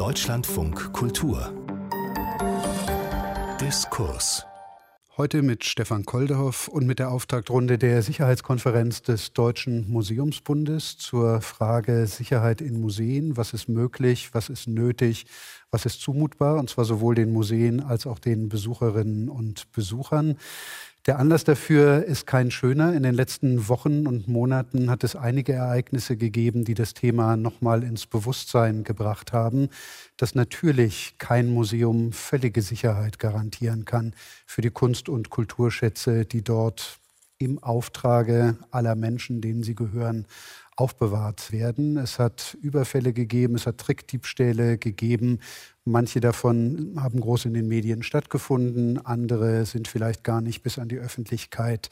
Deutschlandfunk Kultur Diskurs Heute mit Stefan Koldehoff und mit der Auftaktrunde der Sicherheitskonferenz des Deutschen Museumsbundes zur Frage Sicherheit in Museen. Was ist möglich? Was ist nötig? Was ist zumutbar? Und zwar sowohl den Museen als auch den Besucherinnen und Besuchern. Der Anlass dafür ist kein schöner. In den letzten Wochen und Monaten hat es einige Ereignisse gegeben, die das Thema nochmal ins Bewusstsein gebracht haben, dass natürlich kein Museum völlige Sicherheit garantieren kann für die Kunst- und Kulturschätze, die dort im Auftrage aller Menschen, denen sie gehören, aufbewahrt werden. Es hat Überfälle gegeben, es hat Trickdiebstähle gegeben. Manche davon haben groß in den Medien stattgefunden, andere sind vielleicht gar nicht bis an die Öffentlichkeit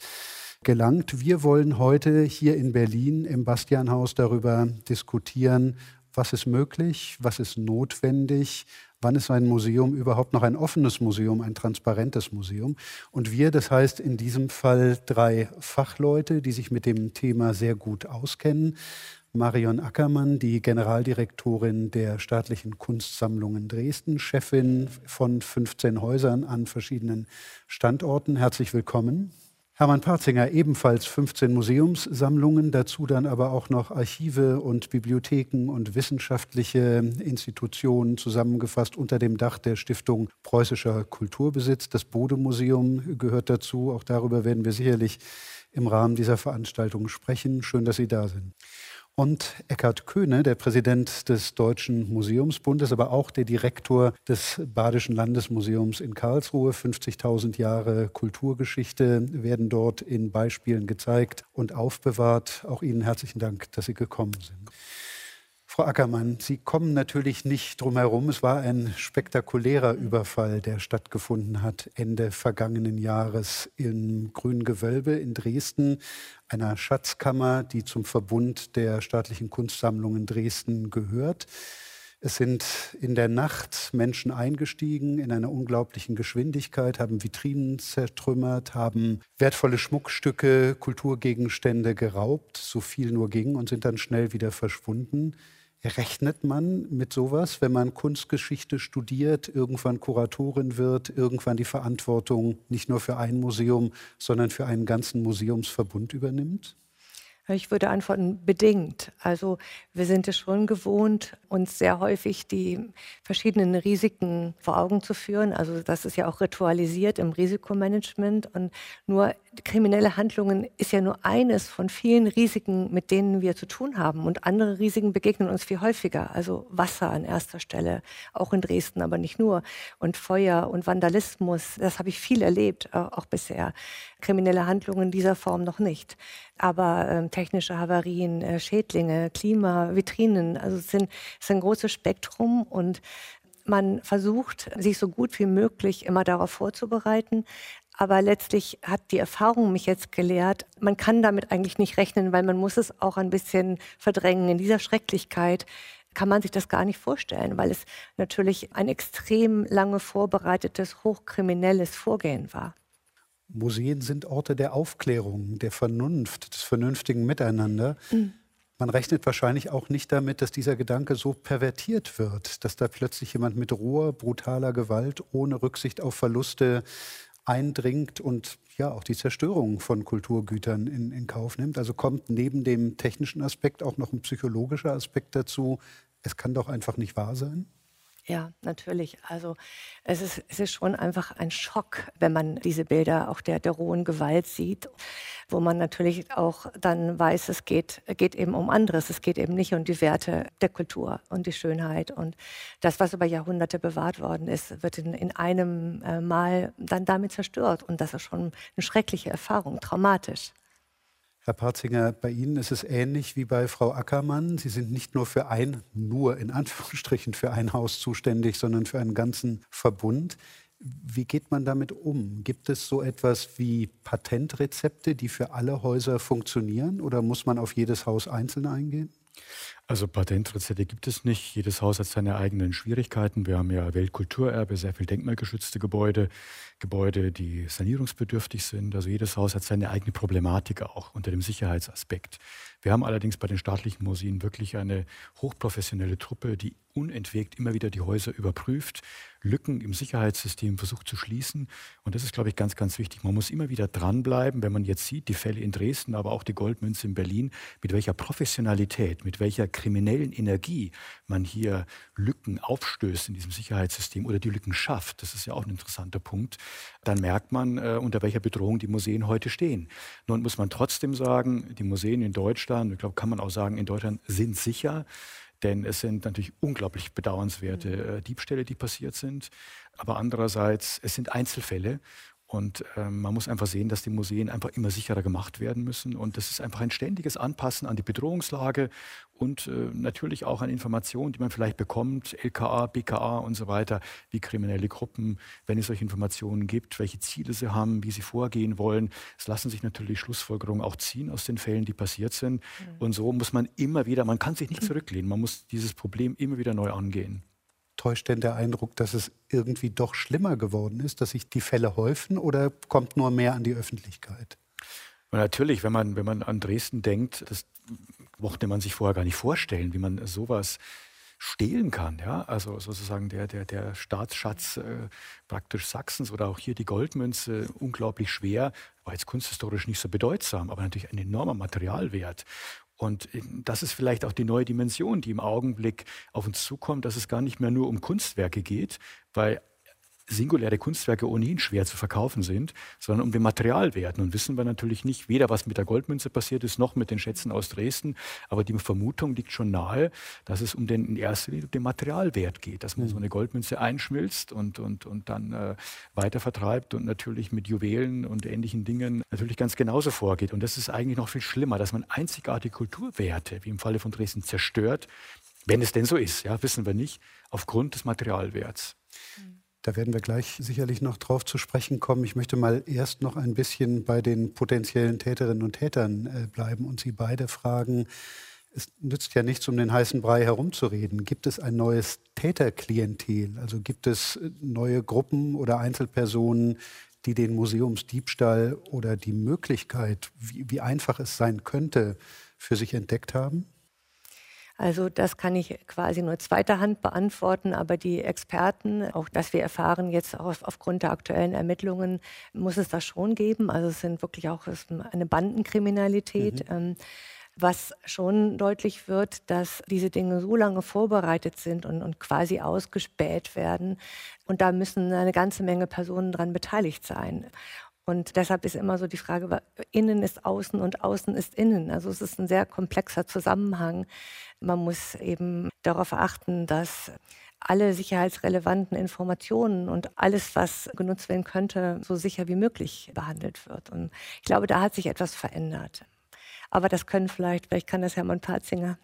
gelangt. Wir wollen heute hier in Berlin im Bastianhaus darüber diskutieren, was ist möglich, was ist notwendig, wann ist ein Museum überhaupt noch ein offenes Museum, ein transparentes Museum. Und wir, das heißt in diesem Fall drei Fachleute, die sich mit dem Thema sehr gut auskennen. Marion Ackermann, die Generaldirektorin der staatlichen Kunstsammlungen Dresden, Chefin von 15 Häusern an verschiedenen Standorten. Herzlich willkommen. Hermann Parzinger, ebenfalls 15 Museumssammlungen, dazu dann aber auch noch Archive und Bibliotheken und wissenschaftliche Institutionen zusammengefasst unter dem Dach der Stiftung Preußischer Kulturbesitz. Das Bode-Museum gehört dazu. Auch darüber werden wir sicherlich im Rahmen dieser Veranstaltung sprechen. Schön, dass Sie da sind und Eckhard Köhne, der Präsident des Deutschen Museumsbundes, aber auch der Direktor des Badischen Landesmuseums in Karlsruhe. 50.000 Jahre Kulturgeschichte werden dort in Beispielen gezeigt und aufbewahrt. Auch Ihnen herzlichen Dank, dass Sie gekommen sind. Frau Ackermann, Sie kommen natürlich nicht drum herum. Es war ein spektakulärer Überfall, der stattgefunden hat Ende vergangenen Jahres im Grünen Gewölbe in Dresden, einer Schatzkammer, die zum Verbund der staatlichen Kunstsammlungen Dresden gehört. Es sind in der Nacht Menschen eingestiegen in einer unglaublichen Geschwindigkeit, haben Vitrinen zertrümmert, haben wertvolle Schmuckstücke, Kulturgegenstände geraubt, so viel nur ging, und sind dann schnell wieder verschwunden. Rechnet man mit sowas, wenn man Kunstgeschichte studiert, irgendwann Kuratorin wird, irgendwann die Verantwortung nicht nur für ein Museum, sondern für einen ganzen Museumsverbund übernimmt? Ich würde antworten, bedingt. Also wir sind es schon gewohnt, uns sehr häufig die verschiedenen Risiken vor Augen zu führen. Also das ist ja auch ritualisiert im Risikomanagement. Und nur kriminelle Handlungen ist ja nur eines von vielen Risiken, mit denen wir zu tun haben. Und andere Risiken begegnen uns viel häufiger. Also Wasser an erster Stelle, auch in Dresden, aber nicht nur. Und Feuer und Vandalismus, das habe ich viel erlebt, auch bisher. Kriminelle Handlungen dieser Form noch nicht aber ähm, technische Havarien, äh, Schädlinge, Klima, Vitrinen, also es, sind, es ist ein großes Spektrum und man versucht, sich so gut wie möglich immer darauf vorzubereiten. Aber letztlich hat die Erfahrung mich jetzt gelehrt, man kann damit eigentlich nicht rechnen, weil man muss es auch ein bisschen verdrängen. In dieser Schrecklichkeit kann man sich das gar nicht vorstellen, weil es natürlich ein extrem lange vorbereitetes, hochkriminelles Vorgehen war. Museen sind Orte der Aufklärung, der Vernunft, des vernünftigen Miteinander. Mhm. Man rechnet wahrscheinlich auch nicht damit, dass dieser Gedanke so pervertiert wird, dass da plötzlich jemand mit roher, brutaler Gewalt ohne Rücksicht auf Verluste eindringt und ja auch die Zerstörung von Kulturgütern in, in Kauf nimmt. Also kommt neben dem technischen Aspekt auch noch ein psychologischer Aspekt dazu. Es kann doch einfach nicht wahr sein. Ja, natürlich. Also es ist, es ist schon einfach ein Schock, wenn man diese Bilder auch der, der rohen Gewalt sieht, wo man natürlich auch dann weiß, es geht, geht eben um anderes. Es geht eben nicht um die Werte der Kultur und die Schönheit. Und das, was über Jahrhunderte bewahrt worden ist, wird in, in einem äh, Mal dann damit zerstört. Und das ist schon eine schreckliche Erfahrung, traumatisch. Herr Parzinger, bei Ihnen ist es ähnlich wie bei Frau Ackermann. Sie sind nicht nur für ein, nur in Anführungsstrichen für ein Haus zuständig, sondern für einen ganzen Verbund. Wie geht man damit um? Gibt es so etwas wie Patentrezepte, die für alle Häuser funktionieren oder muss man auf jedes Haus einzeln eingehen? Also Patentrezepte gibt es nicht. Jedes Haus hat seine eigenen Schwierigkeiten. Wir haben ja Weltkulturerbe, sehr viel denkmalgeschützte Gebäude, Gebäude, die sanierungsbedürftig sind. Also jedes Haus hat seine eigene Problematik auch unter dem Sicherheitsaspekt. Wir haben allerdings bei den staatlichen Museen wirklich eine hochprofessionelle Truppe, die unentwegt immer wieder die Häuser überprüft, Lücken im Sicherheitssystem versucht zu schließen. Und das ist, glaube ich, ganz, ganz wichtig. Man muss immer wieder dranbleiben, wenn man jetzt sieht, die Fälle in Dresden, aber auch die Goldmünze in Berlin, mit welcher Professionalität, mit welcher kriminellen Energie man hier Lücken aufstößt in diesem Sicherheitssystem oder die Lücken schafft. Das ist ja auch ein interessanter Punkt. Dann merkt man, äh, unter welcher Bedrohung die Museen heute stehen. Nun muss man trotzdem sagen, die Museen in Deutschland, ich glaube, kann man auch sagen, in Deutschland sind sicher. Denn es sind natürlich unglaublich bedauernswerte mhm. äh, Diebstähle, die passiert sind. Aber andererseits, es sind Einzelfälle. Und ähm, man muss einfach sehen, dass die Museen einfach immer sicherer gemacht werden müssen. Und das ist einfach ein ständiges Anpassen an die Bedrohungslage und äh, natürlich auch an Informationen, die man vielleicht bekommt, LKA, BKA und so weiter, wie kriminelle Gruppen, wenn es solche Informationen gibt, welche Ziele sie haben, wie sie vorgehen wollen. Es lassen sich natürlich Schlussfolgerungen auch ziehen aus den Fällen, die passiert sind. Mhm. Und so muss man immer wieder, man kann sich nicht zurücklehnen, man muss dieses Problem immer wieder neu angehen täuscht denn der Eindruck, dass es irgendwie doch schlimmer geworden ist, dass sich die Fälle häufen oder kommt nur mehr an die Öffentlichkeit? Natürlich, wenn man, wenn man an Dresden denkt, das mochte man sich vorher gar nicht vorstellen, wie man sowas stehlen kann. Ja? Also sozusagen der, der, der Staatsschatz äh, praktisch Sachsens oder auch hier die Goldmünze, unglaublich schwer, war jetzt kunsthistorisch nicht so bedeutsam, aber natürlich ein enormer Materialwert. Und das ist vielleicht auch die neue Dimension, die im Augenblick auf uns zukommt, dass es gar nicht mehr nur um Kunstwerke geht, weil singuläre Kunstwerke ohnehin schwer zu verkaufen sind, sondern um den Materialwert. Nun wissen wir natürlich nicht weder, was mit der Goldmünze passiert ist, noch mit den Schätzen aus Dresden, aber die Vermutung liegt schon nahe, dass es um den in erster Linie den Materialwert geht, dass man mhm. so eine Goldmünze einschmilzt und, und, und dann äh, weiter vertreibt und natürlich mit Juwelen und ähnlichen Dingen natürlich ganz genauso vorgeht. Und das ist eigentlich noch viel schlimmer, dass man einzigartige Kulturwerte, wie im Falle von Dresden, zerstört, wenn es denn so ist, ja, wissen wir nicht, aufgrund des Materialwerts. Mhm. Da werden wir gleich sicherlich noch drauf zu sprechen kommen. Ich möchte mal erst noch ein bisschen bei den potenziellen Täterinnen und Tätern äh, bleiben und Sie beide fragen. Es nützt ja nichts, um den heißen Brei herumzureden. Gibt es ein neues Täterklientel? Also gibt es äh, neue Gruppen oder Einzelpersonen, die den Museumsdiebstahl oder die Möglichkeit, wie, wie einfach es sein könnte, für sich entdeckt haben? Also das kann ich quasi nur zweiter Hand beantworten, aber die Experten, auch das wir erfahren jetzt auf, aufgrund der aktuellen Ermittlungen, muss es das schon geben. Also es sind wirklich auch eine Bandenkriminalität. Mhm. Ähm, was schon deutlich wird, dass diese Dinge so lange vorbereitet sind und, und, quasi ausgespäht werden. Und da müssen eine ganze Menge Personen daran beteiligt sein. Und deshalb ist immer so die Frage, innen ist außen und außen ist innen. Also es ist ein sehr komplexer Zusammenhang. Man muss eben darauf achten, dass alle sicherheitsrelevanten Informationen und alles, was genutzt werden könnte, so sicher wie möglich behandelt wird. Und ich glaube, da hat sich etwas verändert. Aber das können vielleicht, vielleicht kann das Hermann Patzinger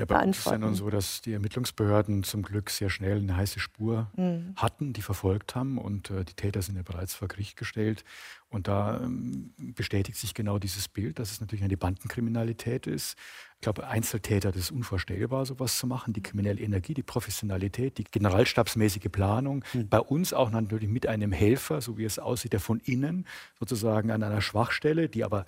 ja, bei uns ist ja nun so, dass die Ermittlungsbehörden zum Glück sehr schnell eine heiße Spur mhm. hatten, die verfolgt haben und äh, die Täter sind ja bereits vor Gericht gestellt. Und da ähm, bestätigt sich genau dieses Bild, dass es natürlich eine Bandenkriminalität ist. Ich glaube, Einzeltäter, das ist unvorstellbar, sowas zu machen. Die kriminelle Energie, die Professionalität, die generalstabsmäßige Planung. Mhm. Bei uns auch natürlich mit einem Helfer, so wie es aussieht, der von innen sozusagen an einer Schwachstelle, die aber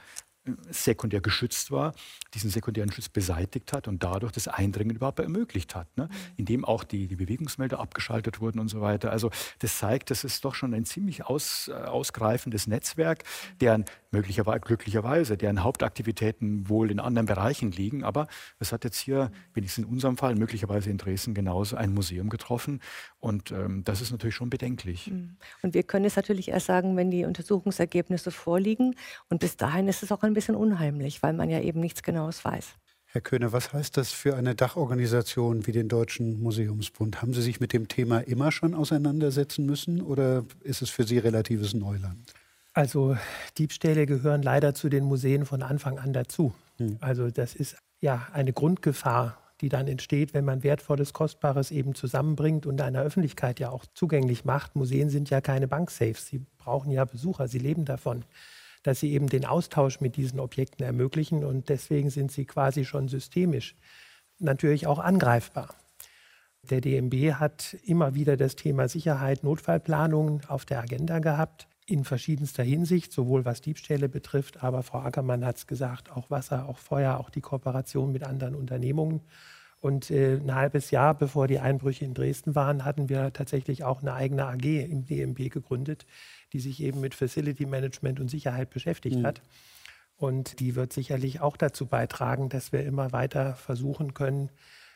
sekundär geschützt war, diesen sekundären Schutz beseitigt hat und dadurch das Eindringen überhaupt ermöglicht hat, ne? Mhm. indem auch die, die Bewegungsmelder abgeschaltet wurden und so weiter. Also das zeigt, das ist doch schon ein ziemlich aus, äh, ausgreifendes Netzwerk, deren möglicherweise, glücklicherweise, deren Hauptaktivitäten wohl in anderen Bereichen liegen. Aber es hat jetzt hier, wenigstens in unserem Fall, möglicherweise in Dresden genauso ein Museum getroffen. Und ähm, das ist natürlich schon bedenklich. Mhm. Und wir können es natürlich erst sagen, wenn die Untersuchungsergebnisse vorliegen. Und bis dahin ist es auch ein ein bisschen unheimlich, weil man ja eben nichts Genaues weiß. Herr Köhne, was heißt das für eine Dachorganisation wie den Deutschen Museumsbund? Haben Sie sich mit dem Thema immer schon auseinandersetzen müssen oder ist es für Sie relatives Neuland? Also Diebstähle gehören leider zu den Museen von Anfang an dazu. Hm. Also das ist ja eine Grundgefahr, die dann entsteht, wenn man wertvolles, kostbares eben zusammenbringt und einer Öffentlichkeit ja auch zugänglich macht. Museen sind ja keine Banksafes, sie brauchen ja Besucher, sie leben davon dass sie eben den Austausch mit diesen Objekten ermöglichen und deswegen sind sie quasi schon systemisch natürlich auch angreifbar. Der DMB hat immer wieder das Thema Sicherheit, Notfallplanung auf der Agenda gehabt, in verschiedenster Hinsicht, sowohl was Diebstähle betrifft, aber Frau Ackermann hat es gesagt, auch Wasser, auch Feuer, auch die Kooperation mit anderen Unternehmungen. Und äh, ein halbes Jahr bevor die Einbrüche in Dresden waren, hatten wir tatsächlich auch eine eigene AG im DMB gegründet, die sich eben mit Facility Management und Sicherheit beschäftigt mhm. hat. Und die wird sicherlich auch dazu beitragen, dass wir immer weiter versuchen können,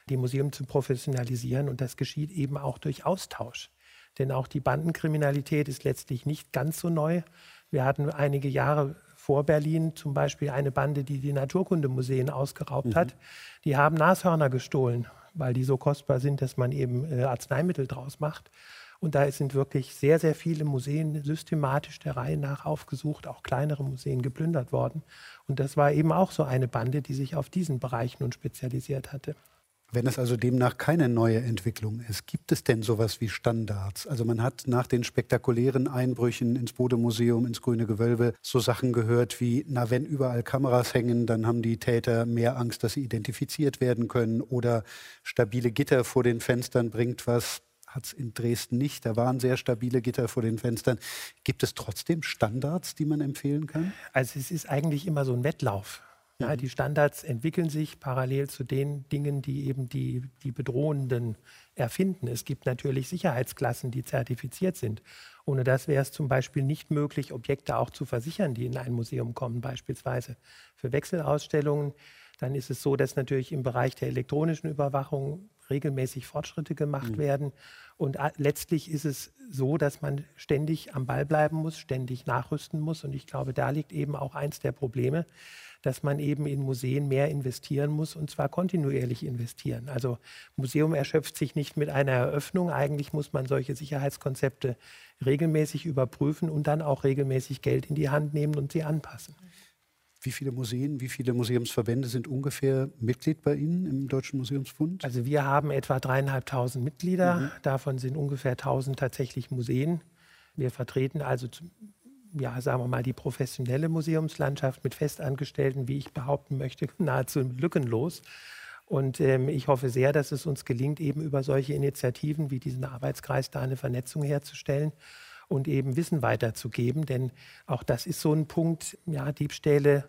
die Museen zu professionalisieren. Und das geschieht eben auch durch Austausch. Denn auch die Bandenkriminalität ist letztlich nicht ganz so neu. Wir hatten einige Jahre vor Berlin zum Beispiel eine Bande, die die Naturkundemuseen ausgeraubt mhm. hat. Die haben Nashörner gestohlen, weil die so kostbar sind, dass man eben äh, Arzneimittel draus macht. Und da sind wirklich sehr, sehr viele Museen systematisch der Reihe nach aufgesucht, auch kleinere Museen geplündert worden. Und das war eben auch so eine Bande, die sich auf diesen Bereich nun spezialisiert hatte. Wenn es also demnach keine neue Entwicklung ist, gibt es denn sowas wie Standards? Also man hat nach den spektakulären Einbrüchen ins Bodemuseum, ins Grüne Gewölbe so Sachen gehört wie, na wenn überall Kameras hängen, dann haben die Täter mehr Angst, dass sie identifiziert werden können oder stabile Gitter vor den Fenstern bringt was hat es in Dresden nicht. Da waren sehr stabile Gitter vor den Fenstern. Gibt es trotzdem Standards, die man empfehlen kann? Also es ist eigentlich immer so ein Wettlauf. Ja, mhm. die Standards entwickeln sich parallel zu den Dingen, die eben die, die Bedrohenden erfinden. Es gibt natürlich Sicherheitsklassen, die zertifiziert sind. Ohne das wäre es zum Beispiel nicht möglich, Objekte auch zu versichern, die in ein Museum kommen, beispielsweise für Wechselausstellungen. Dann ist es so, dass natürlich im Bereich der elektronischen Überwachung regelmäßig Fortschritte gemacht mhm. werden. Und letztlich ist es so, dass man ständig am Ball bleiben muss, ständig nachrüsten muss. Und ich glaube, da liegt eben auch eins der Probleme, dass man eben in Museen mehr investieren muss und zwar kontinuierlich investieren. Also Museum erschöpft sich nicht mit einer Eröffnung. Eigentlich muss man solche Sicherheitskonzepte regelmäßig überprüfen und dann auch regelmäßig Geld in die Hand nehmen und sie anpassen. Wie viele Museen, wie viele Museumsverbände sind ungefähr Mitglied bei Ihnen im Deutschen Museumsbund? Also wir haben etwa dreieinhalbtausend Mitglieder. Mhm. Davon sind ungefähr tausend tatsächlich Museen. Wir vertreten also, ja, sagen wir mal, die professionelle Museumslandschaft mit Festangestellten, wie ich behaupten möchte, nahezu lückenlos. Und ähm, ich hoffe sehr, dass es uns gelingt, eben über solche Initiativen wie diesen Arbeitskreis da eine Vernetzung herzustellen und eben Wissen weiterzugeben. Denn auch das ist so ein Punkt, ja, Diebstähle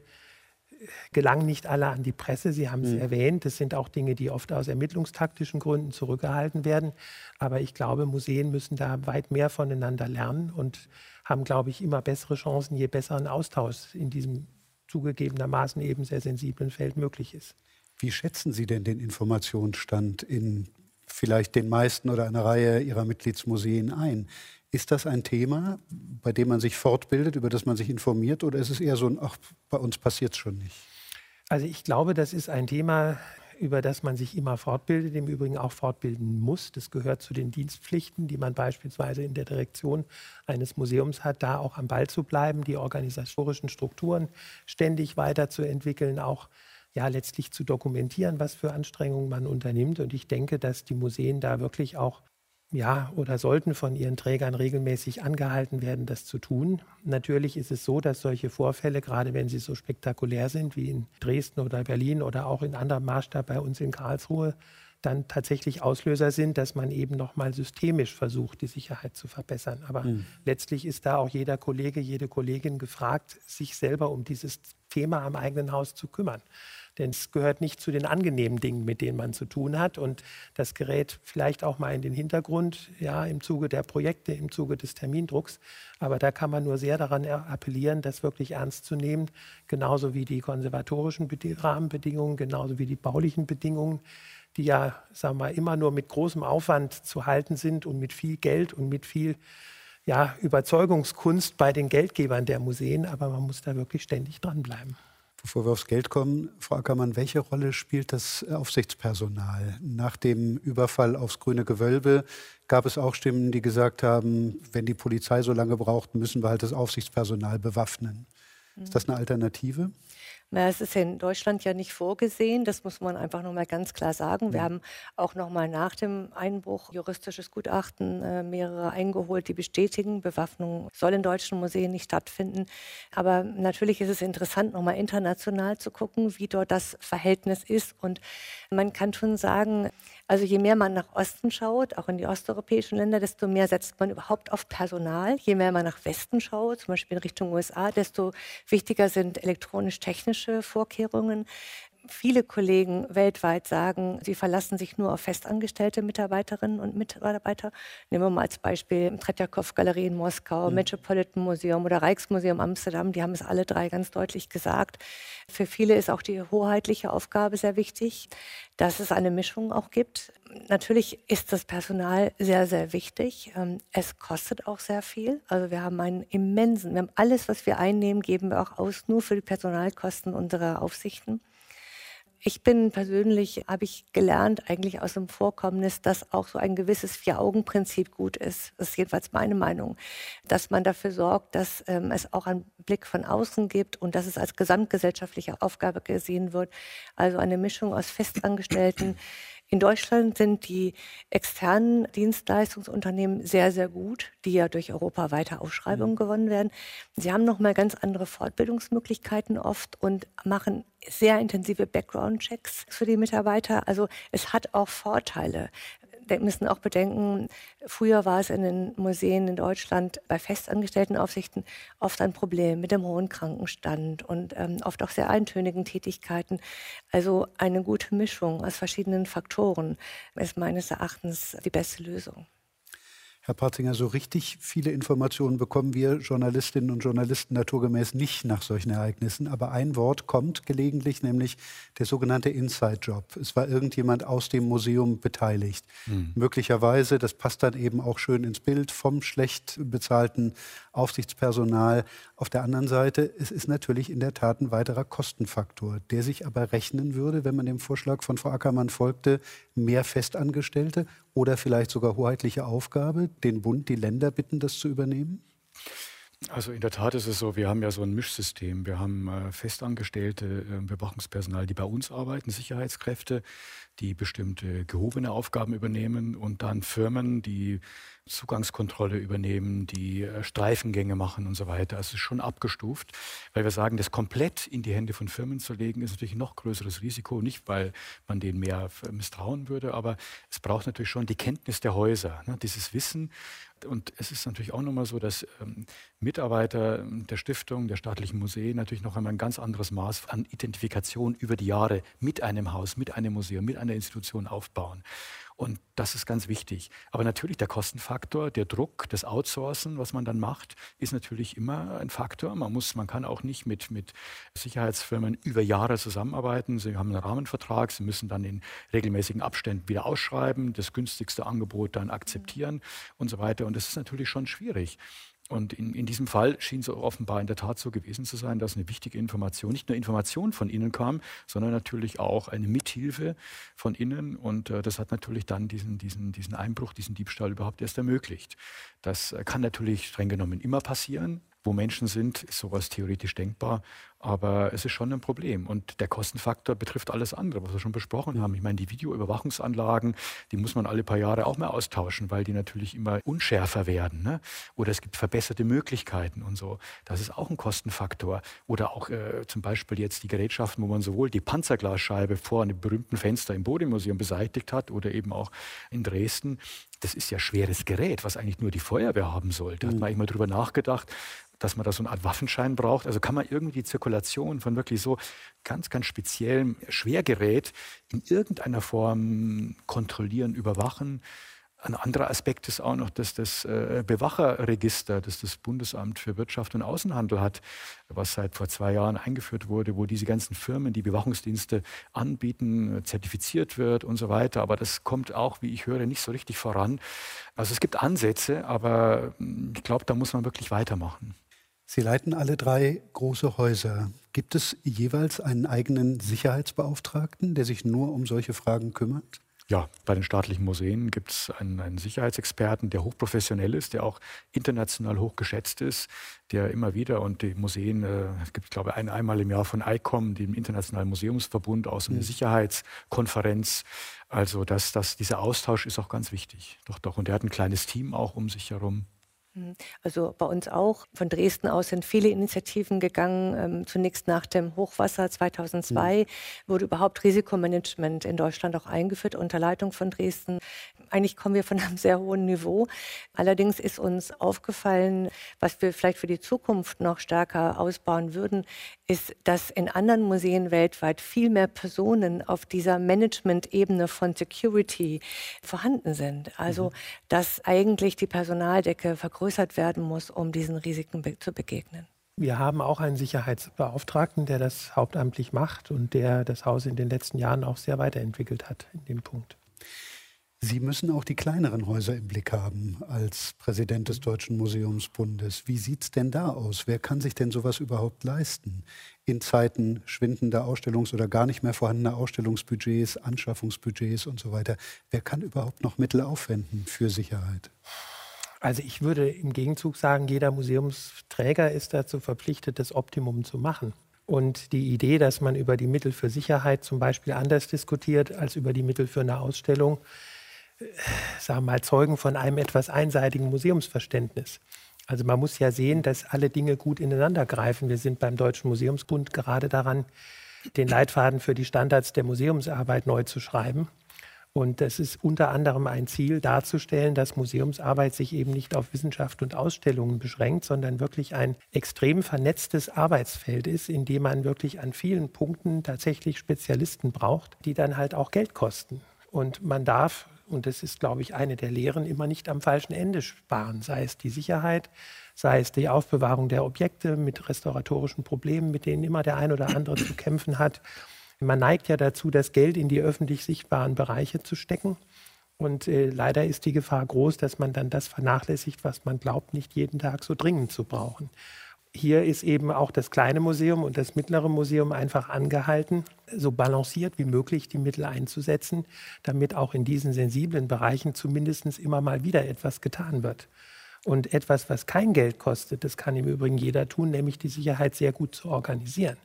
äh, gelangen nicht alle an die Presse. Sie haben es mhm. erwähnt. Das sind auch Dinge, die oft aus ermittlungstaktischen Gründen zurückgehalten werden. Aber ich glaube, Museen müssen da weit mehr voneinander lernen und haben, glaube ich, immer bessere Chancen, je besser ein Austausch in diesem zugegebenermaßen eben sehr sensiblen Feld möglich ist. Wie schätzen Sie denn den Informationsstand in vielleicht den meisten oder einer Reihe Ihrer Mitgliedsmuseen ein? Ist das ein Thema, bei dem man sich fortbildet, über das man sich informiert, oder ist es eher so ein, ach, bei uns passiert es schon nicht? Also ich glaube, das ist ein Thema, über das man sich immer fortbildet, im Übrigen auch fortbilden muss. Das gehört zu den Dienstpflichten, die man beispielsweise in der Direktion eines Museums hat, da auch am Ball zu bleiben, die organisatorischen Strukturen ständig weiterzuentwickeln, auch ja letztlich zu dokumentieren, was für Anstrengungen man unternimmt. Und ich denke, dass die Museen da wirklich auch ja, oder sollten von ihren Trägern regelmäßig angehalten werden, das zu tun. Natürlich ist es so, dass solche Vorfälle, gerade wenn sie so spektakulär sind wie in Dresden oder Berlin oder auch in anderem Maßstab bei uns in Karlsruhe, dann tatsächlich Auslöser sind, dass man eben nochmal systemisch versucht, die Sicherheit zu verbessern. Aber mhm. letztlich ist da auch jeder Kollege, jede Kollegin gefragt, sich selber um dieses Thema am eigenen Haus zu kümmern. Denn es gehört nicht zu den angenehmen Dingen, mit denen man zu tun hat. Und das gerät vielleicht auch mal in den Hintergrund, ja, im Zuge der Projekte, im Zuge des Termindrucks. Aber da kann man nur sehr daran appellieren, das wirklich ernst zu nehmen. Genauso wie die konservatorischen Rahmenbedingungen, genauso wie die baulichen Bedingungen die ja, sagen wir, immer nur mit großem Aufwand zu halten sind und mit viel Geld und mit viel ja, Überzeugungskunst bei den Geldgebern der Museen. Aber man muss da wirklich ständig dranbleiben. Bevor wir aufs Geld kommen, Frau Ackermann, welche Rolle spielt das Aufsichtspersonal? Nach dem Überfall aufs grüne Gewölbe gab es auch Stimmen, die gesagt haben, wenn die Polizei so lange braucht, müssen wir halt das Aufsichtspersonal bewaffnen. Ist das eine Alternative? Na, es ist in Deutschland ja nicht vorgesehen, das muss man einfach nochmal ganz klar sagen. Wir haben auch nochmal nach dem Einbruch juristisches Gutachten äh, mehrere eingeholt, die bestätigen, Bewaffnung soll in deutschen Museen nicht stattfinden. Aber natürlich ist es interessant, nochmal international zu gucken, wie dort das Verhältnis ist. Und man kann schon sagen, also je mehr man nach Osten schaut, auch in die osteuropäischen Länder, desto mehr setzt man überhaupt auf Personal. Je mehr man nach Westen schaut, zum Beispiel in Richtung USA, desto wichtiger sind elektronisch-technische Vorkehrungen. Viele Kollegen weltweit sagen, sie verlassen sich nur auf festangestellte Mitarbeiterinnen und Mitarbeiter. Nehmen wir mal als Beispiel Tretjakow-Galerie in Moskau, mhm. Metropolitan Museum oder Rijksmuseum Amsterdam. Die haben es alle drei ganz deutlich gesagt. Für viele ist auch die hoheitliche Aufgabe sehr wichtig, dass es eine Mischung auch gibt. Natürlich ist das Personal sehr, sehr wichtig. Ähm, es kostet auch sehr viel. Also wir haben einen immensen, wir haben alles, was wir einnehmen, geben wir auch aus, nur für die Personalkosten unserer Aufsichten. Ich bin persönlich, habe ich gelernt, eigentlich aus dem Vorkommnis, dass auch so ein gewisses Vier-Augen-Prinzip gut ist. Das ist jedenfalls meine Meinung. Dass man dafür sorgt, dass ähm, es auch einen Blick von außen gibt und dass es als gesamtgesellschaftliche Aufgabe gesehen wird. Also eine Mischung aus Festangestellten, in Deutschland sind die externen Dienstleistungsunternehmen sehr, sehr gut, die ja durch Europa weiter Ausschreibungen mhm. gewonnen werden. Sie haben nochmal ganz andere Fortbildungsmöglichkeiten oft und machen sehr intensive Background-Checks für die Mitarbeiter. Also es hat auch Vorteile müssen auch bedenken, früher war es in den Museen in Deutschland bei Festangestelltenaufsichten oft ein Problem mit dem hohen Krankenstand und ähm, oft auch sehr eintönigen Tätigkeiten. Also eine gute Mischung aus verschiedenen Faktoren ist meines Erachtens die beste Lösung. Herr Patzinger, so richtig viele Informationen bekommen wir Journalistinnen und Journalisten naturgemäß nicht nach solchen Ereignissen. Aber ein Wort kommt gelegentlich, nämlich der sogenannte Inside-Job. Es war irgendjemand aus dem Museum beteiligt. Mhm. Möglicherweise, das passt dann eben auch schön ins Bild, vom schlecht bezahlten Aufsichtspersonal. Auf der anderen Seite, es ist natürlich in der Tat ein weiterer Kostenfaktor, der sich aber rechnen würde, wenn man dem Vorschlag von Frau Ackermann folgte, mehr Festangestellte oder vielleicht sogar hoheitliche Aufgabe, den Bund, die Länder bitten, das zu übernehmen? Also in der Tat ist es so, wir haben ja so ein Mischsystem. Wir haben äh, festangestellte äh, Bewachungspersonal, die bei uns arbeiten, Sicherheitskräfte, die bestimmte gehobene Aufgaben übernehmen und dann Firmen, die Zugangskontrolle übernehmen, die äh, Streifengänge machen und so weiter. Also es ist schon abgestuft, weil wir sagen, das komplett in die Hände von Firmen zu legen, ist natürlich ein noch größeres Risiko. Nicht, weil man denen mehr misstrauen würde, aber es braucht natürlich schon die Kenntnis der Häuser, ne, dieses Wissen. Und es ist natürlich auch nochmal so, dass ähm, Mitarbeiter der Stiftung, der staatlichen Museen natürlich noch einmal ein ganz anderes Maß an Identifikation über die Jahre mit einem Haus, mit einem Museum, mit einer Institution aufbauen. Und das ist ganz wichtig. Aber natürlich der Kostenfaktor, der Druck, das Outsourcen, was man dann macht, ist natürlich immer ein Faktor. Man muss, man kann auch nicht mit, mit Sicherheitsfirmen über Jahre zusammenarbeiten. Sie haben einen Rahmenvertrag, sie müssen dann in regelmäßigen Abständen wieder ausschreiben, das günstigste Angebot dann akzeptieren und so weiter. Und das ist natürlich schon schwierig. Und in, in diesem Fall schien es offenbar in der Tat so gewesen zu sein, dass eine wichtige Information, nicht nur Information von innen kam, sondern natürlich auch eine Mithilfe von innen. Und äh, das hat natürlich dann diesen, diesen, diesen Einbruch, diesen Diebstahl überhaupt erst ermöglicht. Das äh, kann natürlich streng genommen immer passieren wo Menschen sind, ist sowas theoretisch denkbar. Aber es ist schon ein Problem. Und der Kostenfaktor betrifft alles andere, was wir schon besprochen haben. Ich meine, die Videoüberwachungsanlagen, die muss man alle paar Jahre auch mal austauschen, weil die natürlich immer unschärfer werden. Ne? Oder es gibt verbesserte Möglichkeiten und so. Das ist auch ein Kostenfaktor. Oder auch äh, zum Beispiel jetzt die Gerätschaften, wo man sowohl die Panzerglasscheibe vor einem berühmten Fenster im Bodemuseum beseitigt hat oder eben auch in Dresden. Das ist ja schweres Gerät, was eigentlich nur die Feuerwehr haben sollte. Da hat man eigentlich mal drüber nachgedacht, dass man da so eine Art Waffenschein braucht. Also kann man irgendwie die Zirkulation von wirklich so ganz, ganz speziellem Schwergerät in irgendeiner Form kontrollieren, überwachen. Ein anderer Aspekt ist auch noch, dass das äh, Bewacherregister, das das Bundesamt für Wirtschaft und Außenhandel hat, was seit vor zwei Jahren eingeführt wurde, wo diese ganzen Firmen, die Bewachungsdienste anbieten, zertifiziert wird und so weiter. Aber das kommt auch, wie ich höre, nicht so richtig voran. Also es gibt Ansätze, aber hm, ich glaube, da muss man wirklich weitermachen. Sie leiten alle drei große Häuser. Gibt es jeweils einen eigenen Sicherheitsbeauftragten, der sich nur um solche Fragen kümmert? Ja, bei den staatlichen Museen gibt es einen, einen, Sicherheitsexperten, der hochprofessionell ist, der auch international hochgeschätzt ist, der immer wieder und die Museen, äh, es gibt, glaube ich, ein, einmal im Jahr von ICOM, dem Internationalen Museumsverbund, aus einer mhm. Sicherheitskonferenz. Also das, das, dieser Austausch ist auch ganz wichtig. Doch, doch. Und er hat ein kleines Team auch um sich herum. Mhm. Also bei uns auch. Von Dresden aus sind viele Initiativen gegangen. Ähm, zunächst nach dem Hochwasser 2002 mhm. wurde überhaupt Risikomanagement in Deutschland auch eingeführt unter Leitung von Dresden. Eigentlich kommen wir von einem sehr hohen Niveau. Allerdings ist uns aufgefallen, was wir vielleicht für die Zukunft noch stärker ausbauen würden, ist, dass in anderen Museen weltweit viel mehr Personen auf dieser Management-Ebene von Security vorhanden sind. Also, mhm. dass eigentlich die Personaldecke vergrößert werden muss, um diesen Risiken be zu begegnen. Wir haben auch einen Sicherheitsbeauftragten, der das hauptamtlich macht und der das Haus in den letzten Jahren auch sehr weiterentwickelt hat in dem Punkt. Sie müssen auch die kleineren Häuser im Blick haben als Präsident des Deutschen Museumsbundes. Wie sieht es denn da aus? Wer kann sich denn sowas überhaupt leisten? In Zeiten schwindender Ausstellungs- oder gar nicht mehr vorhandener Ausstellungsbudgets, Anschaffungsbudgets und so weiter. Wer kann überhaupt noch Mittel aufwenden für Sicherheit? Also ich würde im Gegenzug sagen, jeder Museumsträger ist dazu verpflichtet, das Optimum zu machen. Und die Idee, dass man über die Mittel für Sicherheit zum Beispiel anders diskutiert als über die Mittel für eine Ausstellung, sagen wir mal, Zeugen von einem etwas einseitigen Museumsverständnis. Also man muss ja sehen, dass alle Dinge gut ineinander greifen. Wir sind beim Deutschen Museumsbund gerade daran, den Leitfaden für die Standards der Museumsarbeit neu zu schreiben. Und das ist unter anderem ein Ziel, darzustellen, dass Museumsarbeit sich eben nicht auf Wissenschaft und Ausstellungen beschränkt, sondern wirklich ein extrem vernetztes Arbeitsfeld ist, in dem man wirklich an vielen Punkten tatsächlich Spezialisten braucht, die dann halt auch Geld kosten. Und man darf und das ist, glaube ich, eine der Lehren, immer nicht am falschen Ende sparen, sei es die Sicherheit, sei es die Aufbewahrung der Objekte mit restauratorischen Problemen, mit denen immer der ein oder andere zu kämpfen hat. Man neigt ja dazu, das Geld in die öffentlich sichtbaren Bereiche zu stecken. Und äh, leider ist die Gefahr groß, dass man dann das vernachlässigt, was man glaubt, nicht jeden Tag so dringend zu brauchen hier ist eben auch das kleine Museum und das mittlere Museum einfach angehalten, so balanciert wie möglich die Mittel einzusetzen, damit auch in diesen sensiblen Bereichen zumindest immer mal wieder etwas getan wird. Und etwas, was kein Geld kostet, das kann im Übrigen jeder tun, nämlich die Sicherheit sehr gut zu organisieren.